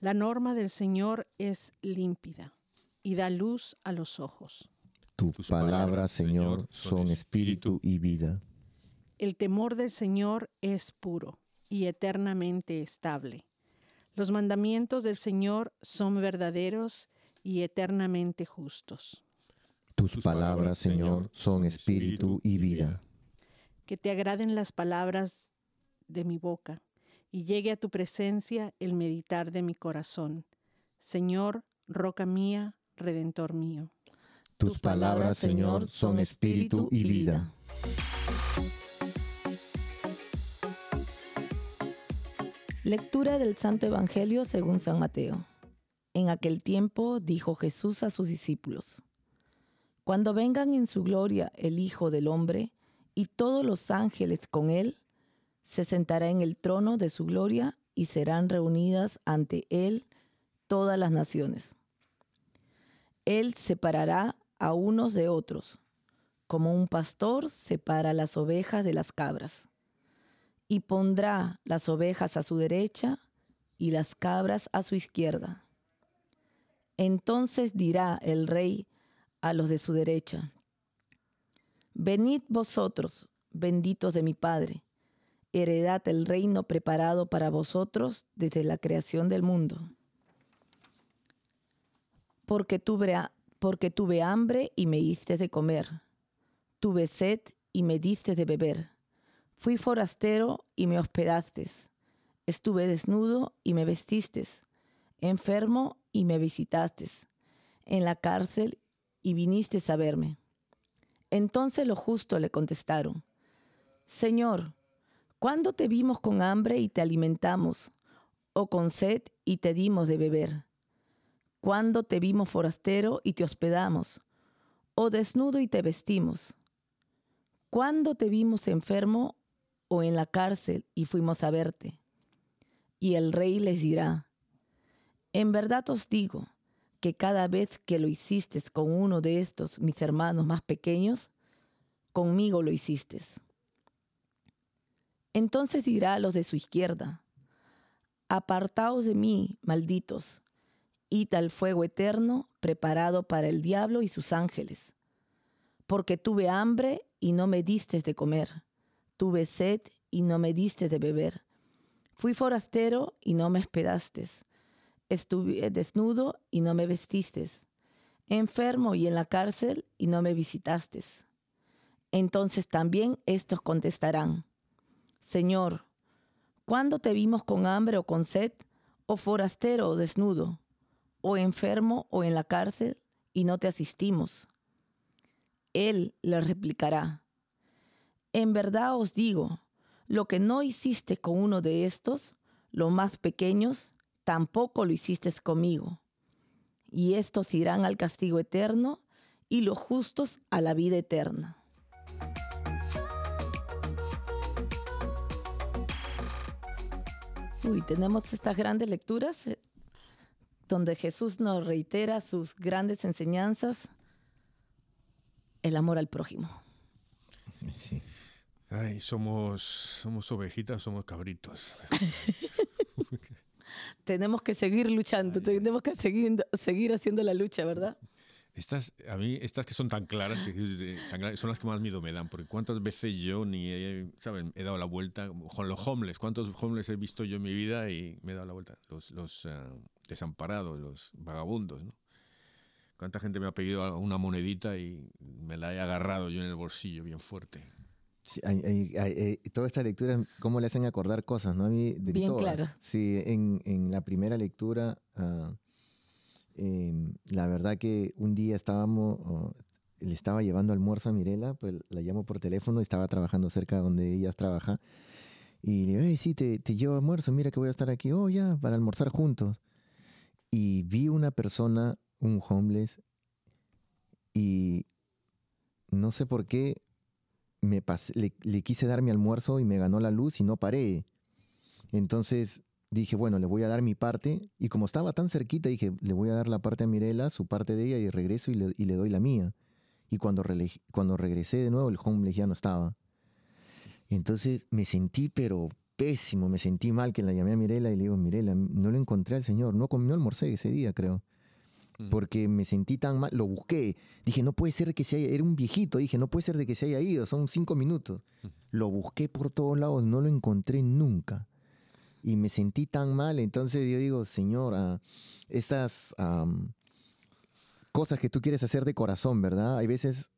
Speaker 2: La norma del Señor es límpida y da luz a los ojos.
Speaker 4: Tus palabras, Señor, son espíritu y vida.
Speaker 2: El temor del Señor es puro y eternamente estable. Los mandamientos del Señor son verdaderos y eternamente justos.
Speaker 4: Tus palabras, Señor, son espíritu y vida.
Speaker 2: Que te agraden las palabras de mi boca y llegue a tu presencia el meditar de mi corazón. Señor, roca mía, redentor mío.
Speaker 4: Tus palabras, Señor, son espíritu y vida.
Speaker 1: Lectura del Santo Evangelio según San Mateo. En aquel tiempo dijo Jesús a sus discípulos, Cuando vengan en su gloria el Hijo del Hombre y todos los ángeles con él, se sentará en el trono de su gloria y serán reunidas ante él todas las naciones. Él separará a unos de otros, como un pastor separa las ovejas de las cabras y pondrá las ovejas a su derecha y las cabras a su izquierda. Entonces dirá el rey a los de su derecha, Venid vosotros, benditos de mi Padre, heredad el reino preparado para vosotros desde la creación del mundo. Porque tuve, porque tuve hambre y me diste de comer, tuve sed y me diste de beber Fui forastero y me hospedaste. Estuve desnudo y me vestiste. Enfermo y me visitaste. En la cárcel y viniste a verme. Entonces los justos le contestaron, Señor, ¿cuándo te vimos con hambre y te alimentamos? ¿O con sed y te dimos de beber? ¿Cuándo te vimos forastero y te hospedamos? ¿O desnudo y te vestimos? ¿Cuándo te vimos enfermo o en la cárcel y fuimos a verte. Y el rey les dirá, en verdad os digo que cada vez que lo hiciste con uno de estos mis hermanos más pequeños, conmigo lo hiciste. Entonces dirá a los de su izquierda, apartaos de mí, malditos, id al fuego eterno preparado para el diablo y sus ángeles, porque tuve hambre y no me diste de comer, tuve sed y no me diste de beber, fui forastero y no me hospedaste, estuve desnudo y no me vestiste, enfermo y en la cárcel y no me visitaste. Entonces también estos contestarán, Señor, ¿cuándo te vimos con hambre o con sed, o forastero o desnudo, o enfermo o en la cárcel, y no te asistimos? Él le replicará, En verdad os digo, lo que no hiciste con uno de estos, los más pequeños, tampoco lo hiciste conmigo. Y estos irán al castigo eterno y los justos a la vida eterna. Uy, tenemos estas grandes lecturas eh, donde Jesús nos reitera sus grandes enseñanzas, el amor al prójimo.
Speaker 3: Sí. Ay, somos, somos ovejitas, somos cabritos.
Speaker 1: tenemos que seguir luchando, tenemos que seguir, seguir haciendo la lucha, ¿verdad?
Speaker 3: Estas, a mí, estas que son tan claras, son las que más miedo me dan, porque cuántas veces yo ni he, ¿saben? he dado la vuelta, con los homeless, cuántos homeless he visto yo en mi vida y me he dado la vuelta, los, los eh, desamparados, los vagabundos, ¿no? Cuánta gente me ha pedido una monedita y me la he agarrado yo en el bolsillo bien fuerte.
Speaker 4: Eh, toda esta lectura, cómo le hacen acordar cosas, ¿no? A mí,
Speaker 1: Bien claro.
Speaker 4: Sí, en, en, la primera lectura, uh, la verdad que un día estábamos, le estaba llevando almuerzo a Mirela, pues la llamo por teléfono, estaba trabajando cerca de donde ella trabaja, y le digo, sí, te, te llevo almuerzo, mira que voy a estar aquí, oh, ya, para almorzar juntos. Y vi una persona, un homeless, y no sé por qué me le, quise dar mi almuerzo y me ganó la luz y no paré. Entonces dije, bueno, le voy a dar mi parte. Y como estaba tan cerquita, dije, le voy a dar la parte a Mirela, su parte de ella, y regreso y le, doy la mía. Y cuando, cuando regresé de nuevo, el homeless ya no estaba. Entonces me sentí, pero pésimo, me sentí mal que la llamé a Mirela y le digo, Mirela, no lo encontré al señor, no, no almorcé ese día, creo. Mm. porque me sentí tan mal, lo busqué, dije, no puede ser que se haya, era un viejito, dije, no puede ser de que se haya ido, son cinco minutos. Lo busqué por todos lados, no lo encontré nunca. Y me sentí tan mal, entonces yo digo, Señor, ah, estas cosas que tú quieres hacer de corazón, ¿verdad? Hay veces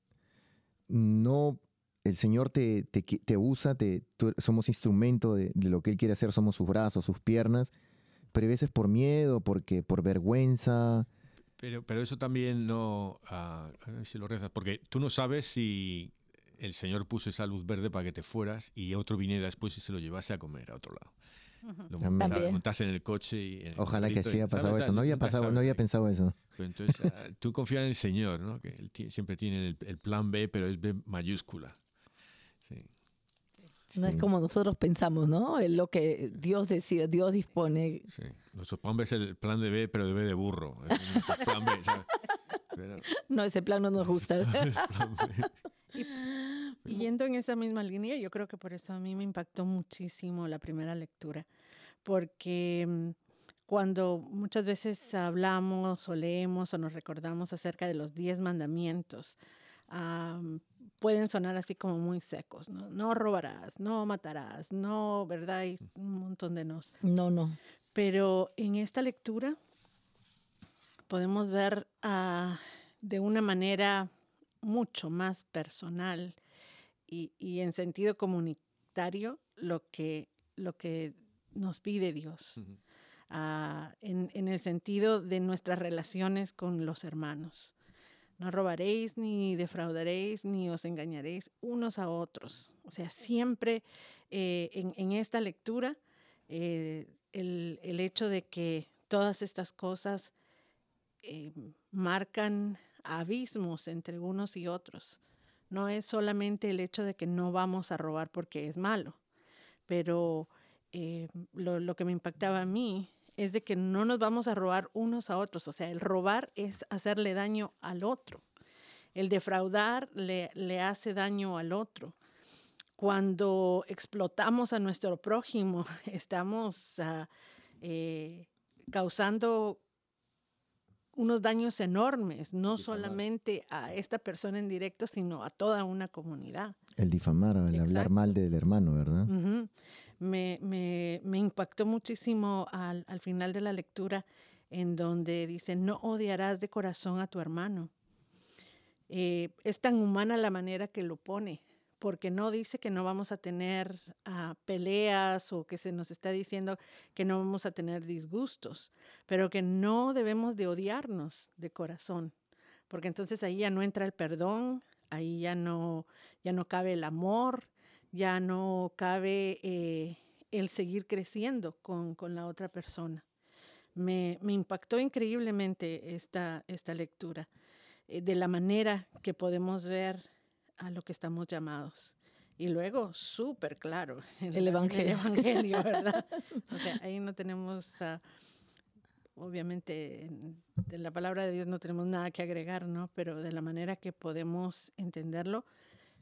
Speaker 4: no, el Señor te, te, usa, te, somos instrumento de, de, lo que Él quiere hacer, somos sus brazos, sus piernas, pero hay veces por miedo, porque, por vergüenza,
Speaker 3: pero, pero eso también no, a ver si lo rezas, porque tú no sabes si el Señor puso esa luz verde para que te fueras y otro viniera después y se lo llevase a comer a otro lado. Lo montas en el coche y...
Speaker 4: Ojalá que sí haya pasado eso. No había, pasado, no había pensado eso.
Speaker 3: entonces, ah, tú confías en el Señor, ¿no? que él siempre tiene el, el, plan B, pero es B mayúscula. Sí.
Speaker 1: No es como nosotros pensamos, ¿no? Es lo que Dios decide, Dios dispone.
Speaker 3: Sí, nuestro plan B es el plan de B, pero de B de burro. Plan B,
Speaker 1: No, ese plan no nos gusta.
Speaker 2: y, yendo en esa misma línea, yo creo que por eso a mí me impactó muchísimo la primera lectura, porque mm, cuando muchas veces hablamos o leemos o nos recordamos acerca de los diez mandamientos, pueden sonar así como muy secos, ¿no? No robarás, no matarás, no, ¿verdad? Y un montón de nos.
Speaker 1: No, no.
Speaker 2: Pero en esta lectura podemos ver uh, de una manera mucho más personal y, y, en sentido comunitario lo que, lo que nos pide Dios. Uh, en, en, el sentido de nuestras relaciones con los hermanos. No robaréis, ni defraudaréis, ni os engañaréis unos a otros. O sea, siempre eh, en, esta lectura, eh, el, hecho de que todas estas cosas eh, marcan abismos entre unos y otros. No es solamente el hecho de que no vamos a robar porque es malo, pero lo, que me impactaba a mí es de que no nos vamos a robar unos a otros. O sea, el robar es hacerle daño al otro. El defraudar le, le hace daño al otro. Cuando explotamos a nuestro prójimo, estamos ah, eh, causando unos daños enormes, no solamente a esta persona en directo, sino a toda una comunidad.
Speaker 4: El difamar, el hablar mal del hermano, ¿verdad?
Speaker 2: Me, me, impactó muchísimo al, al, final de la lectura en donde dice, no odiarás de corazón a tu hermano. Eh, es tan humana la manera que lo pone porque no dice que no vamos a tener ah, peleas o que se nos está diciendo que no vamos a tener disgustos, pero que no debemos de odiarnos de corazón, porque entonces ahí ya no entra el perdón, ahí ya no, ya no cabe el amor, ya no cabe eh, el seguir creciendo con, con la otra persona. Me, me, impactó increíblemente esta, esta lectura, eh, de la manera que podemos ver a lo que estamos llamados. Y luego, súper claro,
Speaker 1: el, evangelio.
Speaker 2: evangelio. ¿verdad? o sea, ahí no tenemos, ah, obviamente, de la palabra de Dios no tenemos nada que agregar, ¿no? Pero de la manera que podemos entenderlo,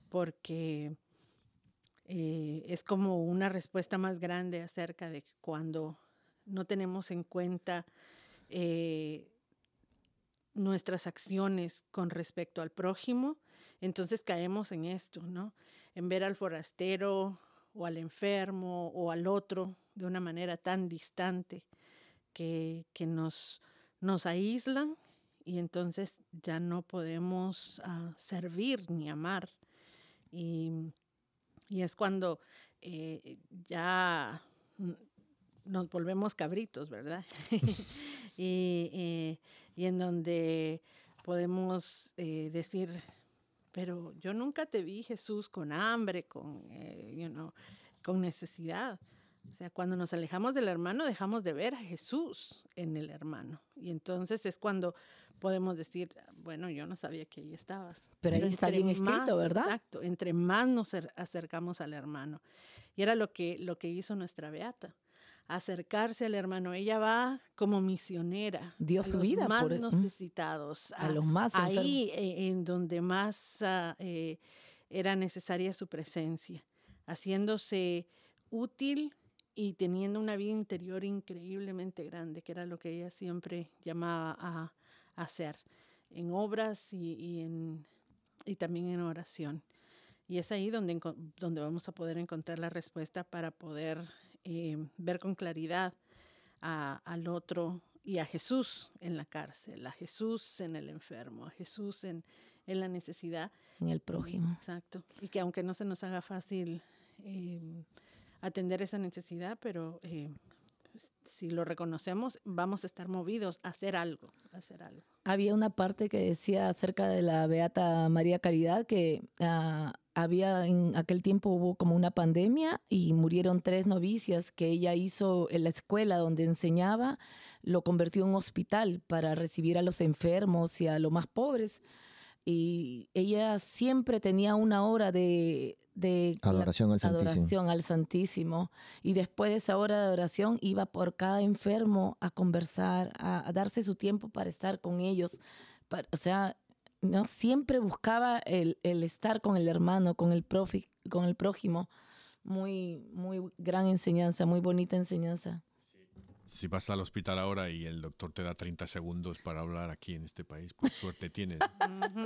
Speaker 2: porque eh, es como una respuesta más grande acerca de cuando no tenemos en cuenta eh, nuestras acciones con respecto al prójimo, entonces caemos en esto, ¿no? En ver al forastero o al enfermo o al otro de una manera tan distante que, nos, nos aíslan y entonces ya no podemos ah, servir ni amar. Y, es cuando eh, ya nos volvemos cabritos, ¿verdad? y, en donde podemos eh, decir, pero yo nunca te vi, Jesús, con hambre, con, eh, con necesidad. O sea, cuando nos alejamos del hermano, dejamos de ver a Jesús en el hermano. Y entonces es cuando podemos decir, bueno, yo no sabía que ahí estabas.
Speaker 1: Pero ahí está bien escrito, ¿verdad?
Speaker 2: Exacto, entre más nos acercamos al hermano. Y era lo que, lo que hizo nuestra Beata acercarse al hermano. Ella va como misionera.
Speaker 1: Dio su vida
Speaker 2: más por, necesitados.
Speaker 1: A, los más
Speaker 2: Ahí eh, en donde más ah, eh, era necesaria su presencia, haciéndose útil y teniendo una vida interior increíblemente grande, que era lo que ella siempre llamaba a, hacer, en obras y, en, y también en oración. Y es ahí donde, donde vamos a poder encontrar la respuesta para poder eh, ver con claridad al otro y a Jesús en la cárcel, a Jesús en el enfermo, a Jesús en, en la necesidad.
Speaker 1: En el prójimo.
Speaker 2: Exacto. Y que aunque no se nos haga fácil eh, atender esa necesidad, pero eh, si lo reconocemos, vamos a estar movidos a hacer algo, a hacer algo.
Speaker 1: Había una parte que decía acerca de la Beata María Caridad que uh, había en aquel tiempo hubo como una pandemia y murieron tres novicias que ella hizo en la escuela donde enseñaba, lo convirtió en hospital para recibir a los enfermos y a los más pobres. Y ella siempre tenía una hora de,
Speaker 4: adoración, al,
Speaker 1: adoración al Santísimo. Y después de esa hora de adoración iba por cada enfermo a conversar, a, darse su tiempo para estar con ellos. o sea, ¿no? Siempre buscaba el, estar con el hermano, con el, profi, con el prójimo. Muy, muy gran enseñanza, muy bonita enseñanza.
Speaker 3: Si vas al hospital ahora y el doctor te da 30 segundos para hablar aquí en este país, pues suerte tienes.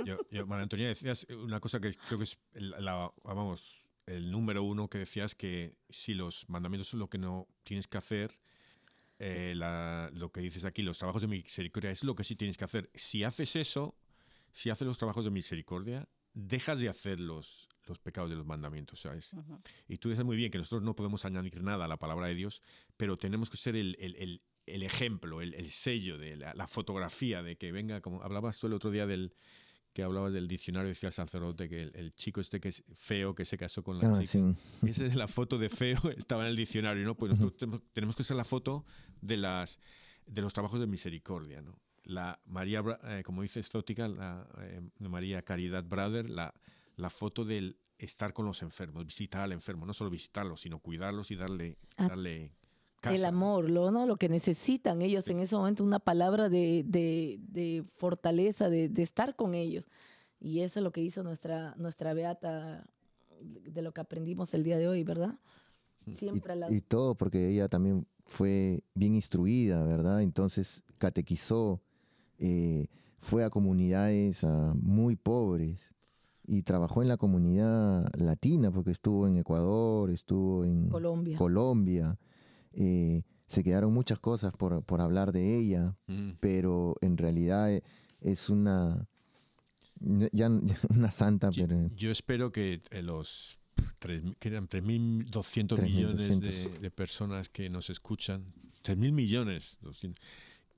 Speaker 3: yo, María Antonia, decías una cosa que creo que es la, vamos, el número uno que decías que si los mandamientos son lo que no tienes que hacer, eh, lo que dices aquí, los trabajos de misericordia, es lo que sí tienes que hacer. Si haces eso, si haces los trabajos de misericordia, dejas de hacer los, pecados de los mandamientos, ¿sabes? Y tú dices muy bien que nosotros no podemos añadir nada a la palabra de Dios, pero tenemos que ser el, el, el, ejemplo, el, sello, de la, fotografía de que venga, como hablabas tú el otro día del que hablabas del diccionario, decía el sacerdote que el, chico este que es feo, que se casó con la ah, chica. Esa es la foto de feo, estaba en el diccionario, ¿no? Pues nosotros tenemos, tenemos que ser la foto de las de los trabajos de misericordia, ¿no? la María, eh, como dice Stótica, la eh, María Caridad Brother, la, la foto del estar con los enfermos, visitar al enfermo, no solo visitarlos, sino cuidarlos y darle,
Speaker 1: Ah,
Speaker 3: darle casa.
Speaker 1: El amor, lo, ¿no? lo que necesitan ellos en ese momento, una palabra de, de- de fortaleza, de, de estar con ellos. Y eso es lo que hizo nuestra, nuestra Beata, de lo que aprendimos el día de hoy, ¿verdad? Siempre a la...
Speaker 4: Y todo porque ella también fue bien instruida, ¿verdad? Entonces catequizó, eh, fue a comunidades muy pobres y trabajó en la comunidad latina porque estuvo en Ecuador, estuvo en
Speaker 1: Colombia.
Speaker 4: Colombia. eh, se quedaron muchas cosas por, por hablar de ella,
Speaker 3: Mm.
Speaker 4: pero en realidad eh, es una, ya, ya una santa,
Speaker 3: Yo,
Speaker 4: pero
Speaker 3: yo espero que eh, los tres, que eran 3.200
Speaker 4: 3.200.
Speaker 3: millones de, de personas que nos escuchan, 3.000 millones, 200,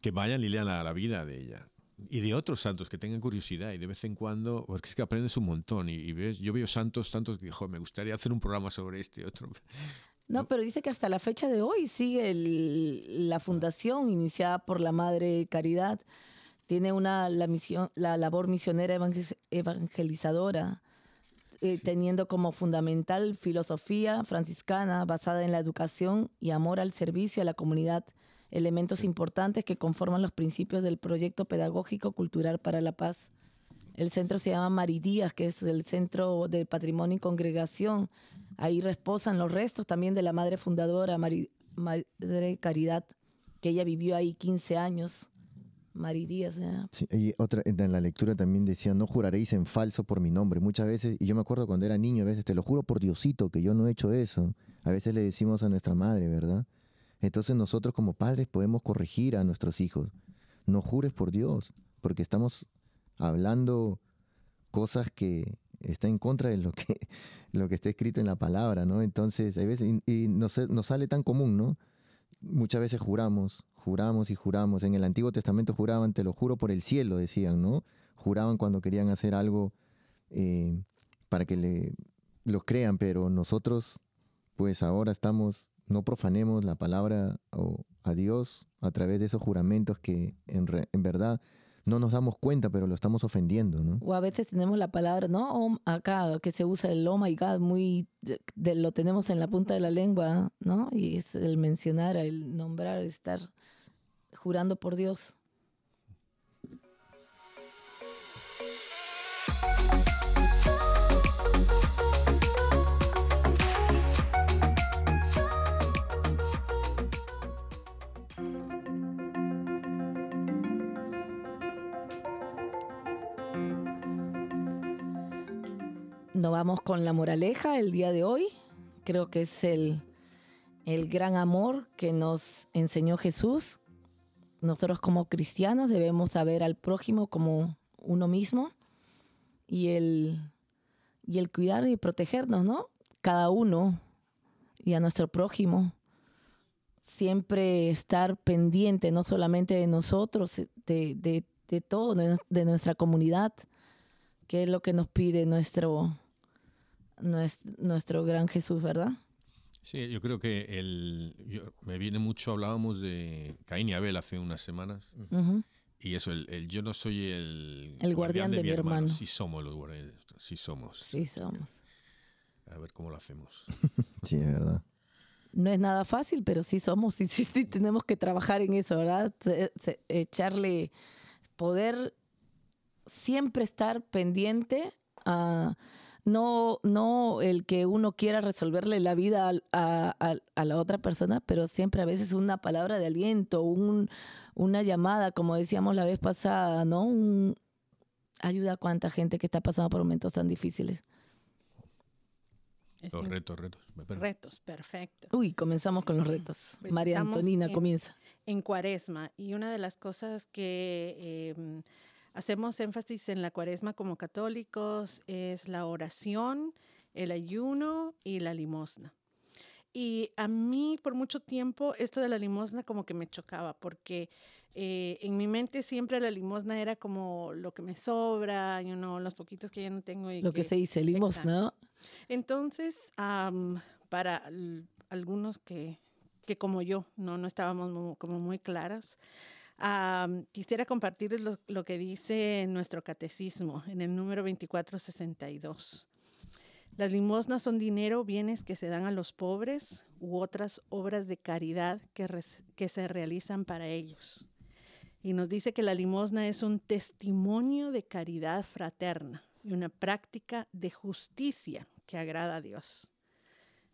Speaker 3: que vayan y lean la, la vida de ella. Y de otros santos que tengan curiosidad y de vez en cuando, porque es que aprendes un montón y, y ves, yo veo santos, tantos que, me gustaría hacer un programa sobre este otro.
Speaker 1: No, pero dice que hasta la fecha de hoy sigue el- la fundación iniciada por la Madre Caridad. Tiene una la misión, la labor misionera evangel- evangelizadora, eh, teniendo como fundamental filosofía franciscana basada en la educación y amor al servicio a la comunidad, elementos importantes que conforman los principios del proyecto pedagógico cultural para la paz. El centro se llama Maridías, que es el centro del patrimonio y congregación. Ahí reposan los restos también de la madre fundadora, Mari- Madre Caridad, que ella vivió ahí 15 años. Maridías, ¿eh?
Speaker 4: Sí, y otra, en la lectura también decía, no juraréis en falso por mi nombre. Muchas veces, y yo me acuerdo cuando era niño, a veces, te lo juro por Diosito que yo no he hecho eso. A veces le decimos a nuestra madre, ¿verdad? Entonces nosotros como padres podemos corregir a nuestros hijos. No jures por Dios, porque estamos hablando cosas que está en contra de lo que, lo que está escrito en la palabra, ¿no? Entonces, hay veces, y, y nos, sale tan común, ¿no? Muchas veces juramos, juramos y juramos. En el Antiguo Testamento juraban, te lo juro por el cielo, decían, ¿no? Juraban cuando querían hacer algo eh, para que le, los crean, pero nosotros, pues ahora estamos, no profanemos la palabra o a Dios a través de esos juramentos que en, re- en verdad no nos damos cuenta, pero lo estamos ofendiendo, ¿no?
Speaker 1: O a veces tenemos la palabra, ¿no? Oh, acá que se usa el oh my God, muy, de- de- lo tenemos en la punta de la lengua, ¿no? Y es el mencionar, el nombrar, estar jurando por Dios. Nos vamos con la moraleja el día de hoy. Creo que es el, el gran amor que nos enseñó Jesús. Nosotros como cristianos debemos saber al prójimo como uno mismo y el, y el cuidar y protegernos, ¿no? Cada uno y a nuestro prójimo. Siempre estar pendiente, no solamente de nosotros, de, de, de todo, de, de nuestra comunidad, que es lo que nos pide nuestro, nuestro, nuestro gran Jesús, ¿verdad?
Speaker 3: Sí, yo creo que el, yo- me viene mucho, hablábamos de Caín y Abel hace unas semanas, y eso, el, el yo no soy el,
Speaker 1: El guardián de mi hermano.
Speaker 3: Sí somos los guardianes, sí somos.
Speaker 1: Sí, somos.
Speaker 3: A ver cómo lo hacemos.
Speaker 4: Sí, es verdad.
Speaker 1: No es nada fácil, pero sí somos y sí, sí tenemos que trabajar en eso, ¿verdad? Se- se- echarle poder siempre estar pendiente a no, no el que uno quiera resolverle la vida al- a, a- a la otra persona, pero siempre a veces una palabra de aliento, un, una llamada, como decíamos la vez pasada, ¿no? Un- ayuda a cuánta gente que está pasando por momentos tan difíciles.
Speaker 2: Es
Speaker 3: Los retos, retos.
Speaker 2: Retos, perfecto.
Speaker 1: Uy, comenzamos con los retos.
Speaker 2: Pues
Speaker 1: María Antonina
Speaker 2: en-
Speaker 1: comienza.
Speaker 2: en cuaresma y una de las cosas que eh, hacemos énfasis en la cuaresma como católicos es la oración, el ayuno y la limosna. Y a mí por mucho tiempo esto de la limosna como que me chocaba porque eh, en mi mente siempre la limosna era como lo que me sobra, you know, los poquitos que ya no tengo. Y
Speaker 1: Lo que se dice, limosna.
Speaker 2: entonces, para algunos que, que como yo no, no estábamos mu- como muy claras, quisiera compartirles lo, que dice nuestro catecismo en el número 2462. Las limosnas son dinero, bienes que se dan a los pobres u otras obras de caridad que se realizan para ellos. Y nos dice que la limosna es un testimonio de caridad fraterna y una práctica de justicia que agrada a Dios.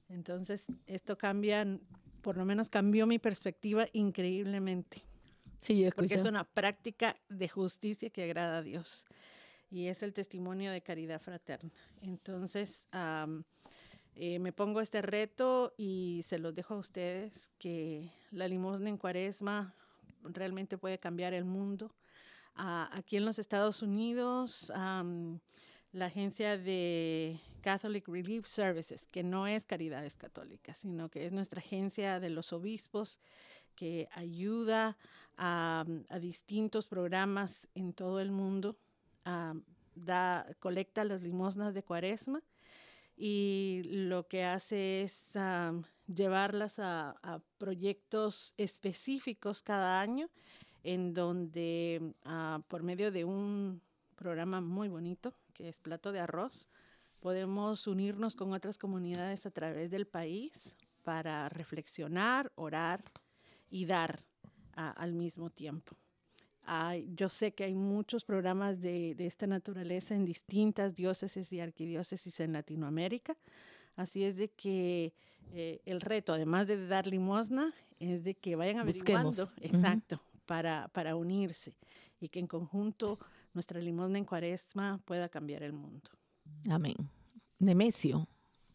Speaker 2: Entonces, esto cambia, por lo menos cambió mi perspectiva increíblemente.
Speaker 1: Sí,
Speaker 2: Porque es una práctica de justicia que agrada a Dios. Y es el testimonio de caridad fraterna. Entonces, eh, me pongo este reto y se los dejo a ustedes, que la limosna en cuaresma realmente puede cambiar el mundo. Ah, aquí en los Estados Unidos, la agencia de Catholic Relief Services, que no es Caridades Católicas, sino que es nuestra agencia de los obispos que ayuda a, distintos programas en todo el mundo, da, colecta las limosnas de cuaresma y lo que hace es llevarlas a, proyectos específicos cada año en donde ah, por medio de un programa muy bonito que es Plato de Arroz, podemos unirnos con otras comunidades a través del país para reflexionar, orar y dar al mismo tiempo. yo sé que hay muchos programas de, esta naturaleza en distintas diócesis y arquidiócesis en Latinoamérica, así es de que eh, el reto, además de dar limosna, es de que vayan averiguando, exacto, para, para unirse y que en conjunto nuestra limosna en cuaresma pueda cambiar el mundo.
Speaker 1: Amén. Nemesio,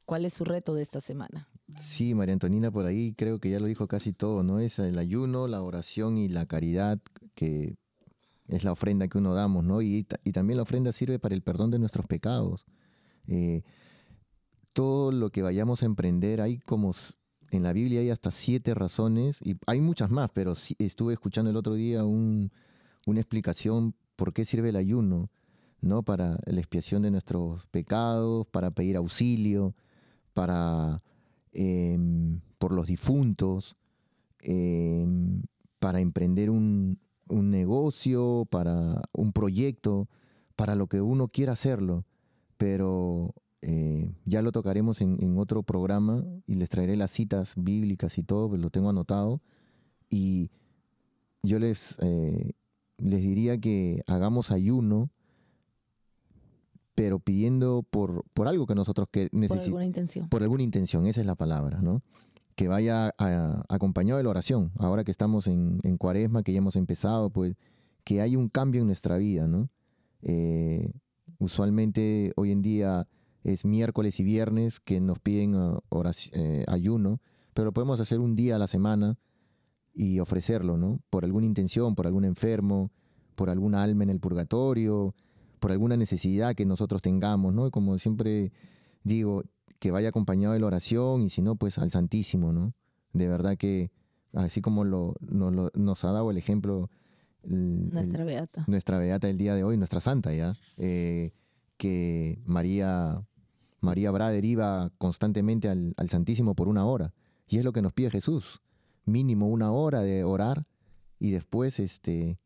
Speaker 1: ¿cuál es su reto de esta semana?
Speaker 4: Sí, María Antonina por ahí creo que ya lo dijo casi todo, ¿no? Es el ayuno, la oración y la caridad, que es la ofrenda que uno damos, ¿no? Y, también la ofrenda sirve para el perdón de nuestros pecados. Eh, todo lo que vayamos a emprender, hay como en la Biblia hay hasta siete razones, y hay muchas más, pero estuve escuchando el otro día una explicación por qué sirve el ayuno, ¿no? Para la expiación de nuestros pecados, para pedir auxilio, para em, por los difuntos, em, para emprender un, negocio, para un proyecto, para lo que uno quiera hacerlo. Pero eh, ya lo tocaremos en, otro programa y les traeré las citas bíblicas y todo, pues lo tengo anotado. Y yo les eh, les diría que hagamos ayuno, pero pidiendo por, por algo que nosotros que necesitamos.
Speaker 1: Por alguna intención.
Speaker 4: Por alguna intención, esa es la palabra, ¿no? Que vaya acompañado de la oración. Ahora que estamos en, cuaresma, que ya hemos empezado, pues que haya un cambio en nuestra vida, ¿no? Eh, usualmente hoy en día es miércoles y viernes que nos piden uh, eh, ayuno, pero podemos hacer un día a la semana y ofrecerlo, ¿no? Por alguna intención, por algún enfermo, por alguna alma en el purgatorio, por alguna necesidad que nosotros tengamos, ¿no? Como siempre digo, que vaya acompañado de la oración y si no, pues al Santísimo, ¿no? De verdad que, así como lo, nos, ha dado el ejemplo.
Speaker 1: nuestra beata.
Speaker 4: Nuestra beata del día de hoy, nuestra santa ya, eh, que María, María Brader iba constantemente al, al Santísimo por una hora. Y es lo que nos pide Jesús mínimo una hora de orar y después este,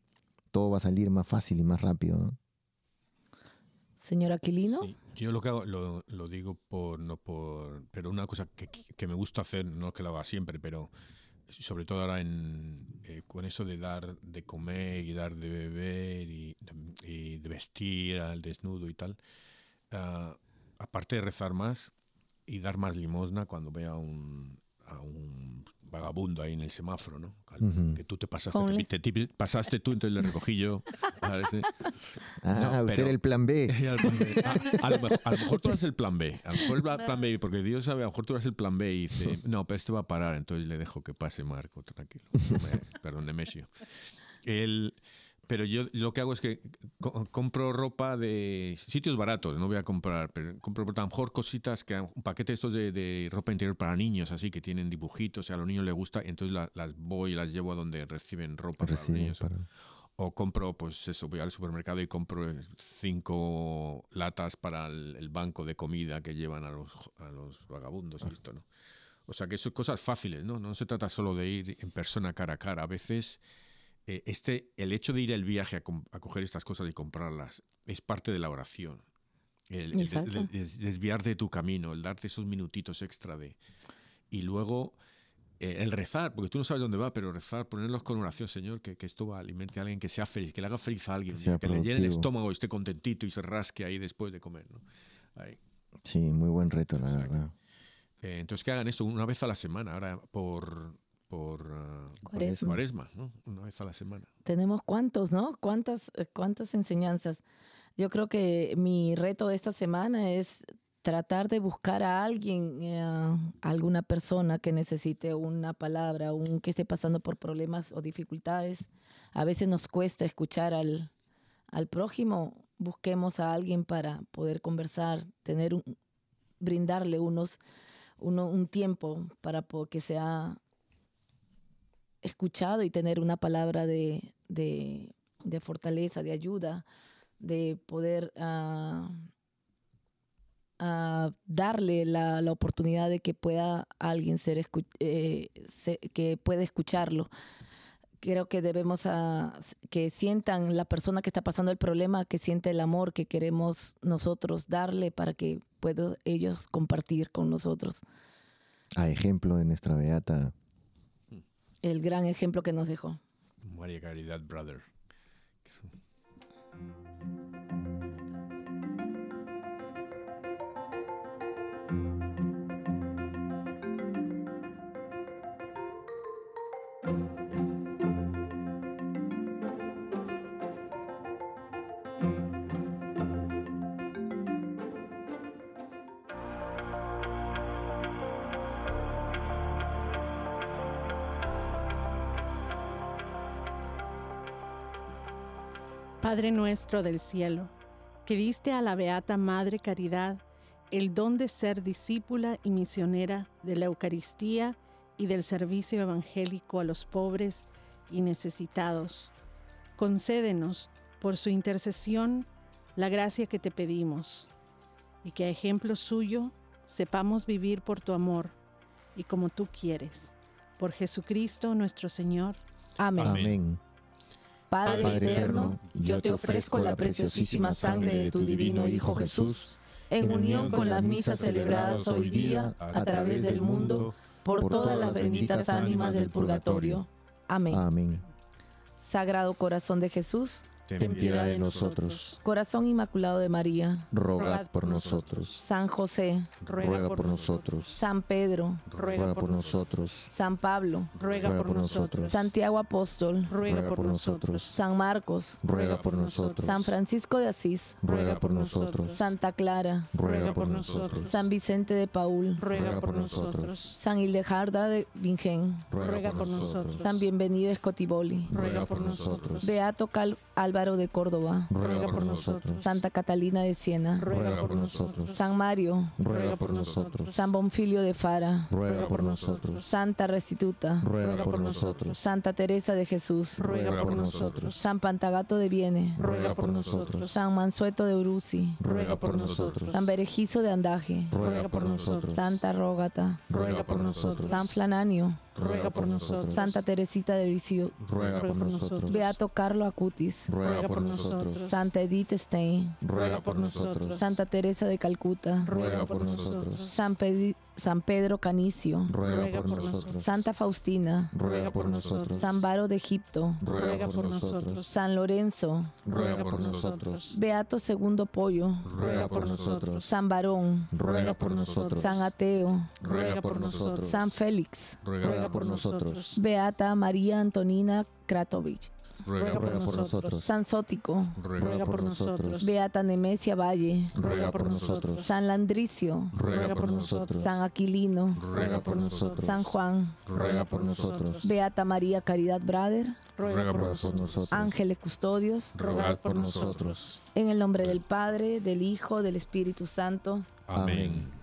Speaker 4: todo va a salir más fácil y más rápido. ¿no?
Speaker 1: Señor Aquilino.
Speaker 3: Yo lo que hago, lo, lo, digo por, no por, pero una cosa que, que, me gusta hacer, no que lo haga siempre, pero sobre todo ahora en, eh, con eso de dar de comer y dar de beber y, de vestir al desnudo y tal, uh, aparte de rezar más y dar más limosna cuando vea un, a un vagabundo ahí en el semáforo, ¿no? Que tú te pasaste, te, pasaste tú, entonces le recogí yo.
Speaker 4: Ah, usted era el plan B.
Speaker 3: Ah, a, lo mejor, tú eres el plan B. A lo mejor el plan B, porque Dios sabe, a lo mejor tú eres el plan B y dice, no, pero este va a parar, entonces le dejo que pase Marco, tranquilo. perdón, Nemesio. El, pero yo lo que hago es que compro ropa de sitios baratos, no voy a comprar, pero compro a lo mejor cositas, que un paquete estos de, ropa interior para niños, así que tienen dibujitos, y a los niños les gusta, entonces las voy y las llevo a donde reciben ropa para los niños. O compro, pues eso, voy al supermercado y compro cinco latas para el, banco de comida que llevan a los, a los vagabundos, listo, ¿no? O sea que son cosas fáciles, ¿no? No se trata solo de ir en persona cara a cara. A veces eh, este, el hecho de ir al viaje a, coger estas cosas y comprarlas es parte de la oración. El, desviarte de tu camino, el darte esos minutitos extra de... Y luego eh, el rezar, porque tú no sabes dónde va, pero rezar, ponerlos con oración, Señor, que, esto va, alimente a alguien que sea feliz, que le haga feliz a alguien, que, le llene el estómago y esté contentito y se rasque ahí después de comer. ¿no?
Speaker 4: Sí, muy buen reto, la verdad.
Speaker 3: Eh, entonces que hagan esto una vez a la semana, ahora por, por uh, cuaresma. ¿no? Una vez a la semana.
Speaker 1: Tenemos cuántos, ¿no? ¿Cuántas, eh, cuántas enseñanzas? Yo creo que mi reto de esta semana es tratar de buscar a alguien, eh, a alguna persona que necesite una palabra, un que esté pasando por problemas o dificultades. A veces nos cuesta escuchar al, al prójimo. Busquemos a alguien para poder conversar, tener un, brindarle unos, uno, un tiempo para que sea escuchado y tener una palabra de, de, fortaleza, de ayuda, de poder ah, darle la, la, oportunidad de que pueda alguien ser, eh, que pueda escucharlo. Creo que debemos que sientan la persona que está pasando el problema, que siente el amor que queremos nosotros darle para que puedan ellos compartir con nosotros.
Speaker 4: A ejemplo de nuestra beata
Speaker 1: el gran ejemplo que nos dejó.
Speaker 3: María Caridad Brother.
Speaker 2: Padre nuestro del cielo, que diste a la Beata Madre Caridad el don de ser discípula y misionera de la Eucaristía y del servicio evangélico a los pobres y necesitados, concédenos por su intercesión la gracia que te pedimos, y que a ejemplo suyo sepamos vivir por tu amor y como tú quieres. Por Jesucristo nuestro Señor.
Speaker 1: Amén. Amén. Padre, eterno, yo te ofrezco la preciosísima sangre de tu divino Hijo Jesús, en unión con las misas celebradas hoy día a través del mundo, por todas las benditas ánimas del purgatorio. Amén.
Speaker 4: Amén.
Speaker 1: Sagrado Corazón de Jesús,
Speaker 4: ten piedad de nosotros.
Speaker 1: Corazón Inmaculado de María,
Speaker 4: rogad por nosotros.
Speaker 1: San José,
Speaker 4: ruega por nosotros.
Speaker 1: San Pedro,
Speaker 4: ruega por nosotros.
Speaker 1: San Pablo,
Speaker 2: ruega por nosotros.
Speaker 1: Santiago Apóstol,
Speaker 2: ruega por nosotros.
Speaker 1: San Marcos,
Speaker 4: ruega por nosotros.
Speaker 1: San Francisco de Asís,
Speaker 4: ruega por nosotros.
Speaker 1: Santa Clara,
Speaker 4: ruega por nosotros.
Speaker 1: San Vicente de Paul,
Speaker 2: ruega por nosotros.
Speaker 1: San Hildejarda de Bingen,
Speaker 2: ruega por nosotros.
Speaker 1: San Bienvenido Escotiboli,
Speaker 2: ruega por nosotros.
Speaker 1: Beato Cal Álvaro de Córdoba,
Speaker 4: ruega por nosotros.
Speaker 1: Santa Catalina de Siena,
Speaker 4: ruega por nosotros.
Speaker 1: San Mario,
Speaker 4: ruega por nosotros.
Speaker 1: San Bonfilio de Fara,
Speaker 4: ruega por nosotros.
Speaker 1: Santa Restituta,
Speaker 4: ruega por nosotros.
Speaker 1: Santa Teresa de Jesús,
Speaker 4: ruega por nosotros.
Speaker 1: San Pantagato de Viene,
Speaker 4: ruega por nosotros.
Speaker 1: San Mansueto de Uruzi,
Speaker 4: ruega por nosotros.
Speaker 1: San Berejizo de Andaje,
Speaker 4: ruega por nosotros.
Speaker 1: Santa Rógata,
Speaker 4: ruega por nosotros.
Speaker 1: San Flananio,
Speaker 2: ruega por nosotros.
Speaker 1: Santa Teresita de Lisieux,
Speaker 4: ruega por nosotros.
Speaker 1: Beato Carlo Acutis,
Speaker 4: ruega por nosotros.
Speaker 1: Santa Edith Stein,
Speaker 4: ruega por nosotros.
Speaker 1: Santa Teresa de Calcuta,
Speaker 4: ruega por nosotros.
Speaker 1: San, San Pedro Canicio,
Speaker 4: ruega por nosotros.
Speaker 1: Santa Faustina,
Speaker 4: ruega por nosotros.
Speaker 1: San Baro de Egipto,
Speaker 4: ruega por nosotros.
Speaker 1: San Lorenzo,
Speaker 4: ruega por nosotros.
Speaker 1: Beato Segundo Pollo,
Speaker 4: ruega por nosotros.
Speaker 1: San Barón,
Speaker 4: ruega por nosotros.
Speaker 1: San Ateo,
Speaker 4: ruega por nosotros.
Speaker 1: San Félix,
Speaker 4: ruega por nosotros.
Speaker 1: Beata María Antonina Kratovich,
Speaker 4: ruega, por, nosotros.
Speaker 1: San Sótico,
Speaker 2: ruega, por nosotros.
Speaker 1: Beata Nemesia Valle,
Speaker 4: ruega por nosotros.
Speaker 1: San Landricio,
Speaker 4: ruega por nosotros.
Speaker 1: San Aquilino,
Speaker 4: ruega por nosotros.
Speaker 1: San Juan,
Speaker 4: ruega por nosotros.
Speaker 1: Beata María Caridad Brader,
Speaker 4: ruega por nosotros.
Speaker 1: Ángeles Custodios,
Speaker 4: ruega por nosotros.
Speaker 1: En el nombre del Padre, del Hijo, del Espíritu Santo.
Speaker 3: Amén.